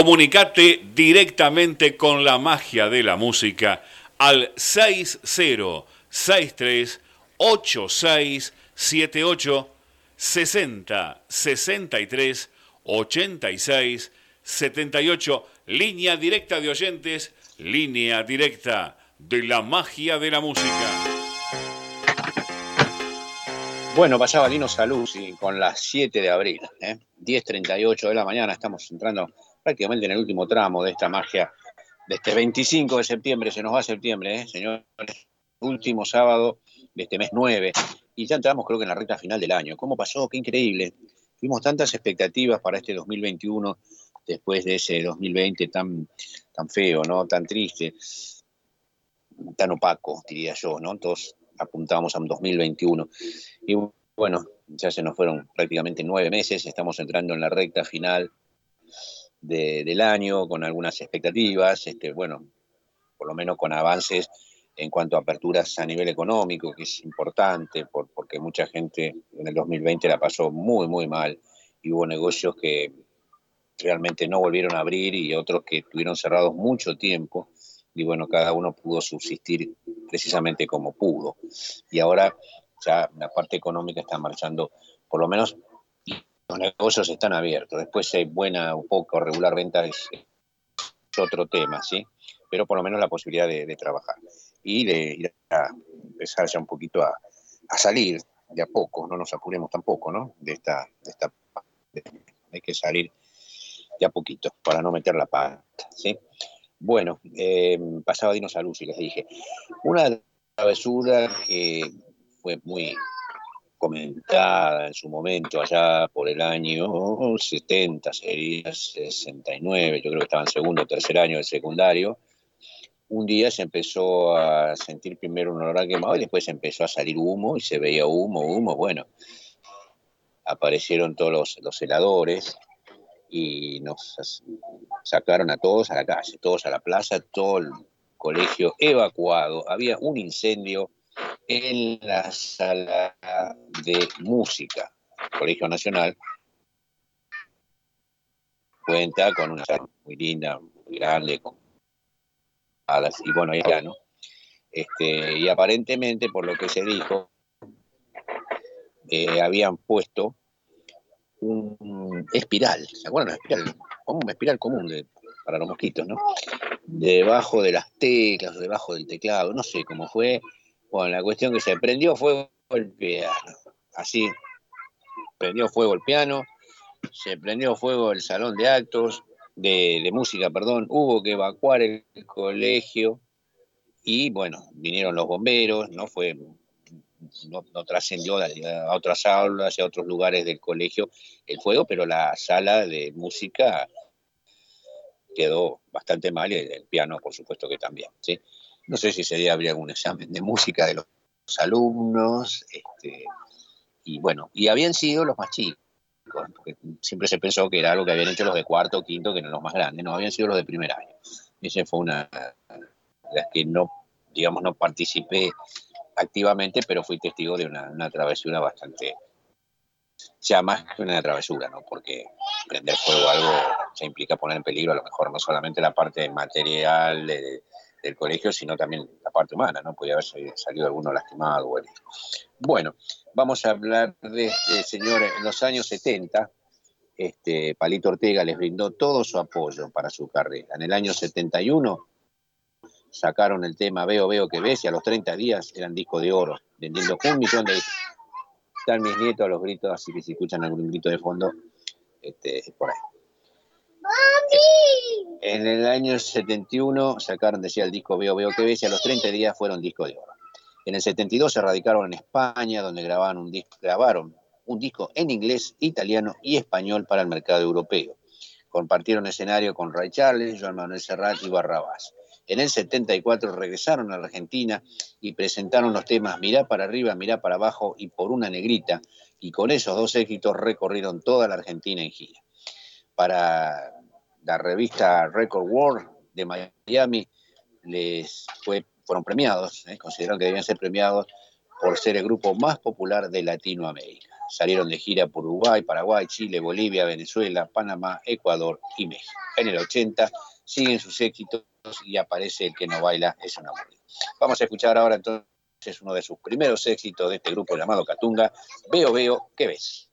Comunicate directamente con la magia de la música al 6063 8678 60 63 86 78 línea directa de oyentes, línea directa de la magia de la música. Bueno, pasaba Lino Salud y con las 7 de abril, ¿eh? 10.38 de la mañana, estamos entrando prácticamente en el último tramo de esta magia de este 25 de septiembre, se nos va a septiembre, ¿eh, señores, último sábado de este mes 9, y ya entramos creo que en la recta final del año. ¿Cómo pasó? Qué increíble. Tuvimos tantas expectativas para este 2021 después de ese 2020 tan, tan feo, ¿no? Tan triste, tan opaco, diría yo, ¿no? Todos apuntábamos a un 2021. Y bueno, ya se nos fueron prácticamente nueve meses, estamos entrando en la recta final del año, con algunas expectativas, este, bueno, por lo menos con avances en cuanto a aperturas a nivel económico, que es importante, porque mucha gente en el 2020 la pasó muy, muy mal y hubo negocios que realmente no volvieron a abrir y otros que estuvieron cerrados mucho tiempo y bueno, cada uno pudo subsistir precisamente como pudo. Y ahora ya la parte económica está marchando, por lo menos los negocios están abiertos. Después si hay buena o poco regular renta es, otro tema, ¿sí? Pero por lo menos la posibilidad de, trabajar y de ir a empezar ya un poquito a, salir de a poco, no nos apuremos tampoco, ¿no? De esta, de esta hay que salir de a poquito para no meter la pata, ¿sí? Bueno, eh, pasaba Dino Salud y les dije, una travesura que fue muy comentada en su momento, allá por el año 70, sería 69, yo creo que estaba en segundo o tercer año del secundario, un día se empezó a sentir primero un olor a quemado y después empezó a salir humo y se veía humo, humo, bueno, aparecieron todos los, los heladores y nos sacaron a todos a la calle, todos a la plaza, todo el colegio evacuado, había un incendio en la sala de música, Colegio Nacional, cuenta con una sala muy linda, muy grande, con alas, y bueno, ya no. Este, y aparentemente, por lo que se dijo, eh, habían puesto un espiral, ¿se acuerdan? Una espiral, común para los mosquitos, ¿no? Debajo de las teclas, debajo del teclado, no sé cómo fue. Bueno, la cuestión que se prendió fuego el piano, así, prendió fuego el piano, se prendió fuego el salón de actos, de, música, perdón, hubo que evacuar el colegio y bueno, vinieron los bomberos, no fue no, no trascendió a otras aulas y a otros lugares del colegio el fuego, pero la sala de música quedó bastante mal y el piano, por supuesto que también. ¿sí? No sé si ese día habría algún examen de música de los alumnos, este, y bueno, y habían sido los más chicos, porque siempre se pensó que era algo que habían hecho los de cuarto o quinto, que eran los más grandes, no, habían sido los de primer año. Esa fue una de las que no, digamos, no participé activamente, pero fui testigo de una, una travesura bastante, sea más que una travesura, ¿no? Porque prender fuego algo se implica poner en peligro a lo mejor no solamente la parte material de, del colegio, sino también la parte humana, ¿no? Podría haber salido alguno lastimado o. Bueno, vamos a hablar de este señor en los años 70. Este, Palito Ortega les brindó todo su apoyo para su carrera. En el año 71 sacaron el tema Veo, veo que ves y a los 30 días eran disco de oro, vendiendo un millón de Están mis nietos a los gritos, así que si escuchan algún grito de fondo, este, por ahí. En el año 71 sacaron, decía el disco Veo, veo que ves y a los 30 días fueron disco de oro. En el 72 se radicaron en España, donde grabaron un, disco, grabaron un disco en inglés, italiano y español para el mercado europeo. Compartieron escenario con Ray Charles, Joan Manuel Serrat y Barrabás. En el 74 regresaron a la Argentina y presentaron los temas Mirá para arriba, Mirá para abajo y Por una negrita, y con esos dos éxitos recorrieron toda la Argentina en gira. Para la revista Record World de Miami les fue, fueron premiados, ¿eh? consideraron que debían ser premiados por ser el grupo más popular de Latinoamérica. Salieron de gira por Uruguay, Paraguay, Chile, Bolivia, Venezuela, Panamá, Ecuador y México. En el 80 siguen sus éxitos y aparece el que no baila es un aburrido. Vamos a escuchar ahora entonces uno de sus primeros éxitos de este grupo llamado Catunga, Veo, veo, ¿qué ves?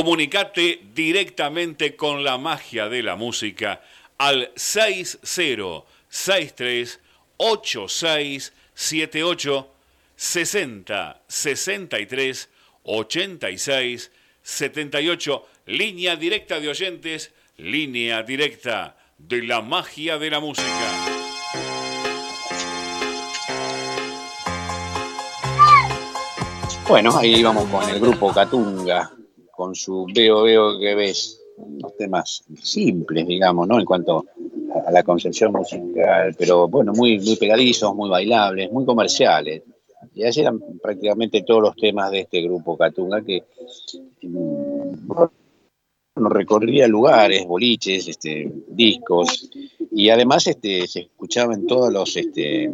Comunicate directamente con la magia de la música al 6063 8678 60 63 86 78 línea directa de oyentes, línea directa de la magia de la música. Bueno, ahí vamos con el grupo Catunga, con su Veo, Veo que ves, unos temas simples, digamos, ¿no? En cuanto a la concepción musical, pero bueno, muy, muy pegadizos, muy bailables, muy comerciales. Y así eran prácticamente todos los temas de este grupo Catunga que mm, nos recorría lugares, boliches, este, discos, y además este, se escuchaba en todos los este,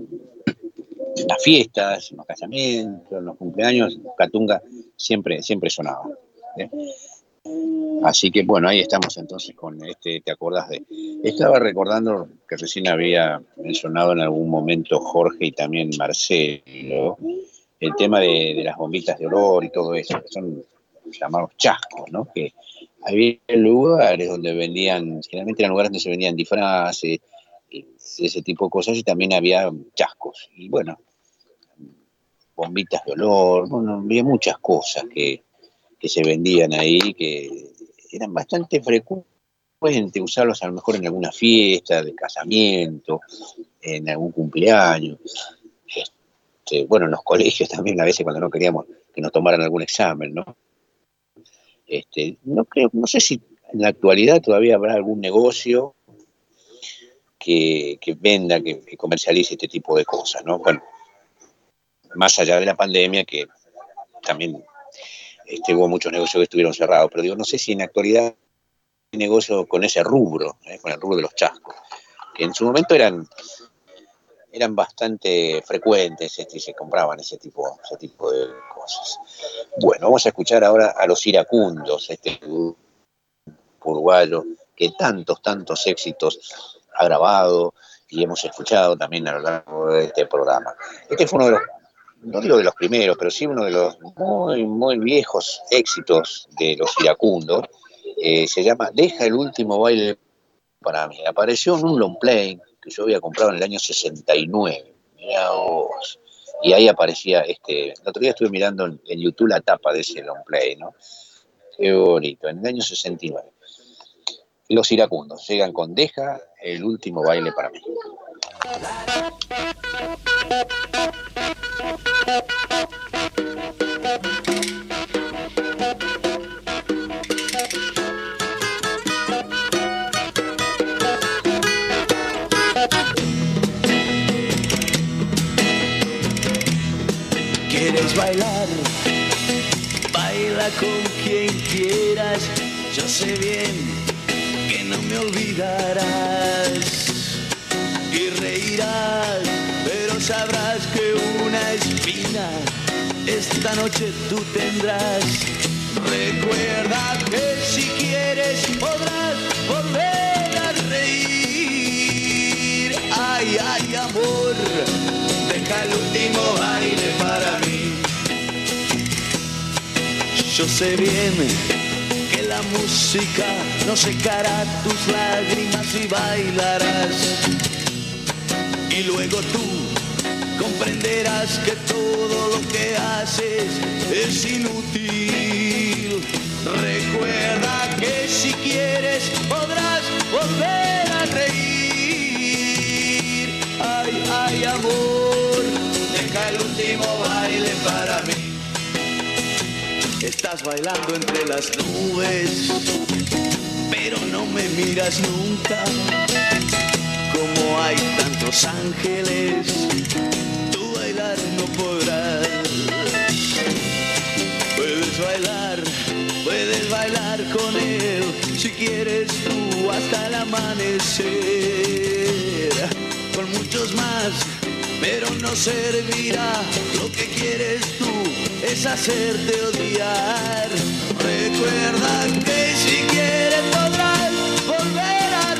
las fiestas, en los casamientos, en los cumpleaños, Catunga siempre, siempre sonaba. ¿Eh? Así que bueno, ahí estamos entonces con este, ¿te acordás de? Estaba recordando que recién había mencionado en algún momento Jorge y también Marcelo, el tema de, las bombitas de olor y todo eso, que son llamados chascos, ¿no? Que había lugares donde vendían, generalmente eran lugares donde se vendían disfraces, ese tipo de cosas, y también había chascos. Y bueno, bombitas de olor, bueno, había muchas cosas que, que se vendían ahí que eran bastante frecuentes usarlos a lo mejor en alguna fiesta de casamiento, en algún cumpleaños. Este, bueno, en los colegios también a veces cuando no queríamos que nos tomaran algún examen, ¿no? Este, no creo, no sé si en la actualidad todavía habrá algún negocio que, venda, que, que, comercialice este tipo de cosas, ¿no? Bueno, más allá de la pandemia, que también este, hubo muchos negocios que estuvieron cerrados, pero digo, no sé si en la actualidad hay negocio con ese rubro, ¿eh? con el rubro de los chascos, que en su momento eran eran bastante frecuentes este, y se compraban ese tipo, ese tipo de cosas. Bueno, vamos a escuchar ahora a los iracundos, este uruguayo que tantos, tantos éxitos ha grabado y hemos escuchado también a lo largo de este programa. Este fue uno de los no digo de los primeros, pero sí uno de los muy, muy viejos éxitos de los iracundos, eh, se llama Deja el último baile para mí. Apareció en un long play que yo había comprado en el año 69. Mirá vos. Y ahí aparecía, este, el otro día estuve mirando en, en, YouTube la tapa de ese long play, ¿no? Qué bonito, en el año 69. Los iracundos llegan con Deja el último baile para mí. ¿Quieres bailar? Baila con quien quieras. Yo sé bien que no me olvidarás y reirás, sabrás que una espina esta noche tú tendrás. Recuerda que si quieres podrás volver a reír. Ay, ay, amor, deja el último baile para mí. Yo sé bien que la música no secará tus lágrimas y bailarás y luego tú comprenderás que todo lo que haces es inútil. Recuerda que si quieres podrás volver a reír. Ay, ay, amor, deja el último baile para mí. Estás bailando entre las nubes, pero no me miras nunca como hay tantos ángeles, podrás. Puedes bailar, puedes bailar con él, si quieres tú hasta el amanecer. Con muchos más, pero no servirá. Lo que quieres tú es hacerte odiar. Recuerda que si quieres podrás volver a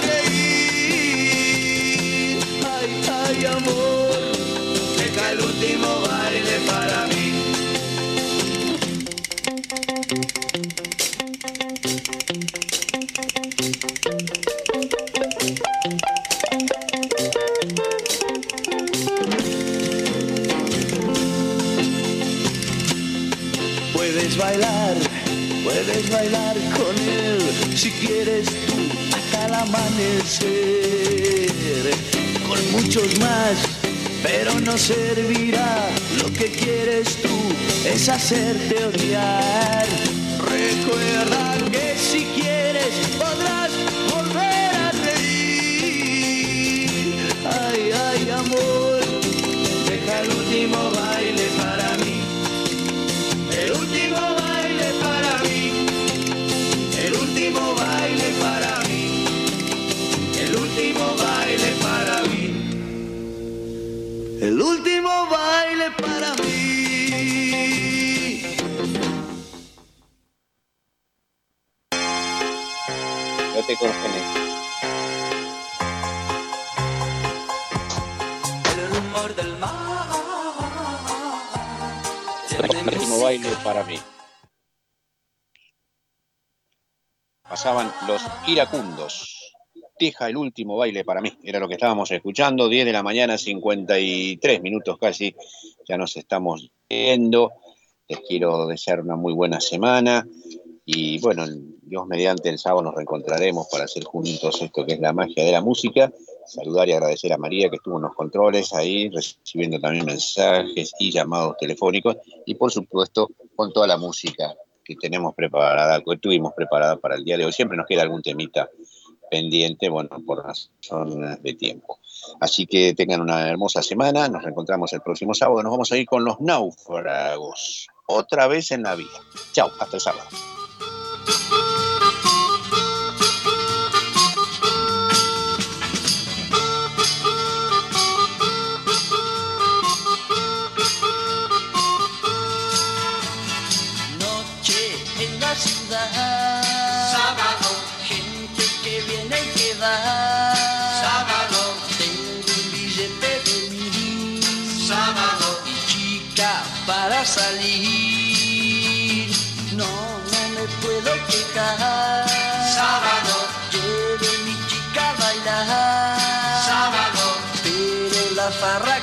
ay amor, deja el último Con muchos más, pero no servirá. Lo que quieres tú es hacerte odiar. Recuerda que si quieres podrás volver a reír. Ay, ay, amor, deja el último El último baile para mí. No te. El rumor del mar. El último baile para mí. Pasaban los iracundos. Deja el último baile para mí. Era lo que estábamos escuchando. 10 de la mañana, 53 minutos casi. Ya nos estamos viendo. Les quiero desear una muy buena semana. Y bueno, Dios mediante el sábado nos reencontraremos para hacer juntos esto que es la magia de la música. Saludar y agradecer a María que estuvo en los controles ahí, recibiendo también mensajes y llamados telefónicos. Y por supuesto, con toda la música que tenemos preparada, que tuvimos preparada para el día de hoy. Siempre nos queda algún temita pendiente, bueno, por razones de tiempo. Así que tengan una hermosa semana. Nos reencontramos el próximo sábado. Nos vamos a ir con los náufragos. Otra vez en la vida. Chao, hasta el sábado. salir. No, no me puedo quejar. Sábado, lleve mi chica a bailar. Sábado, pero la farra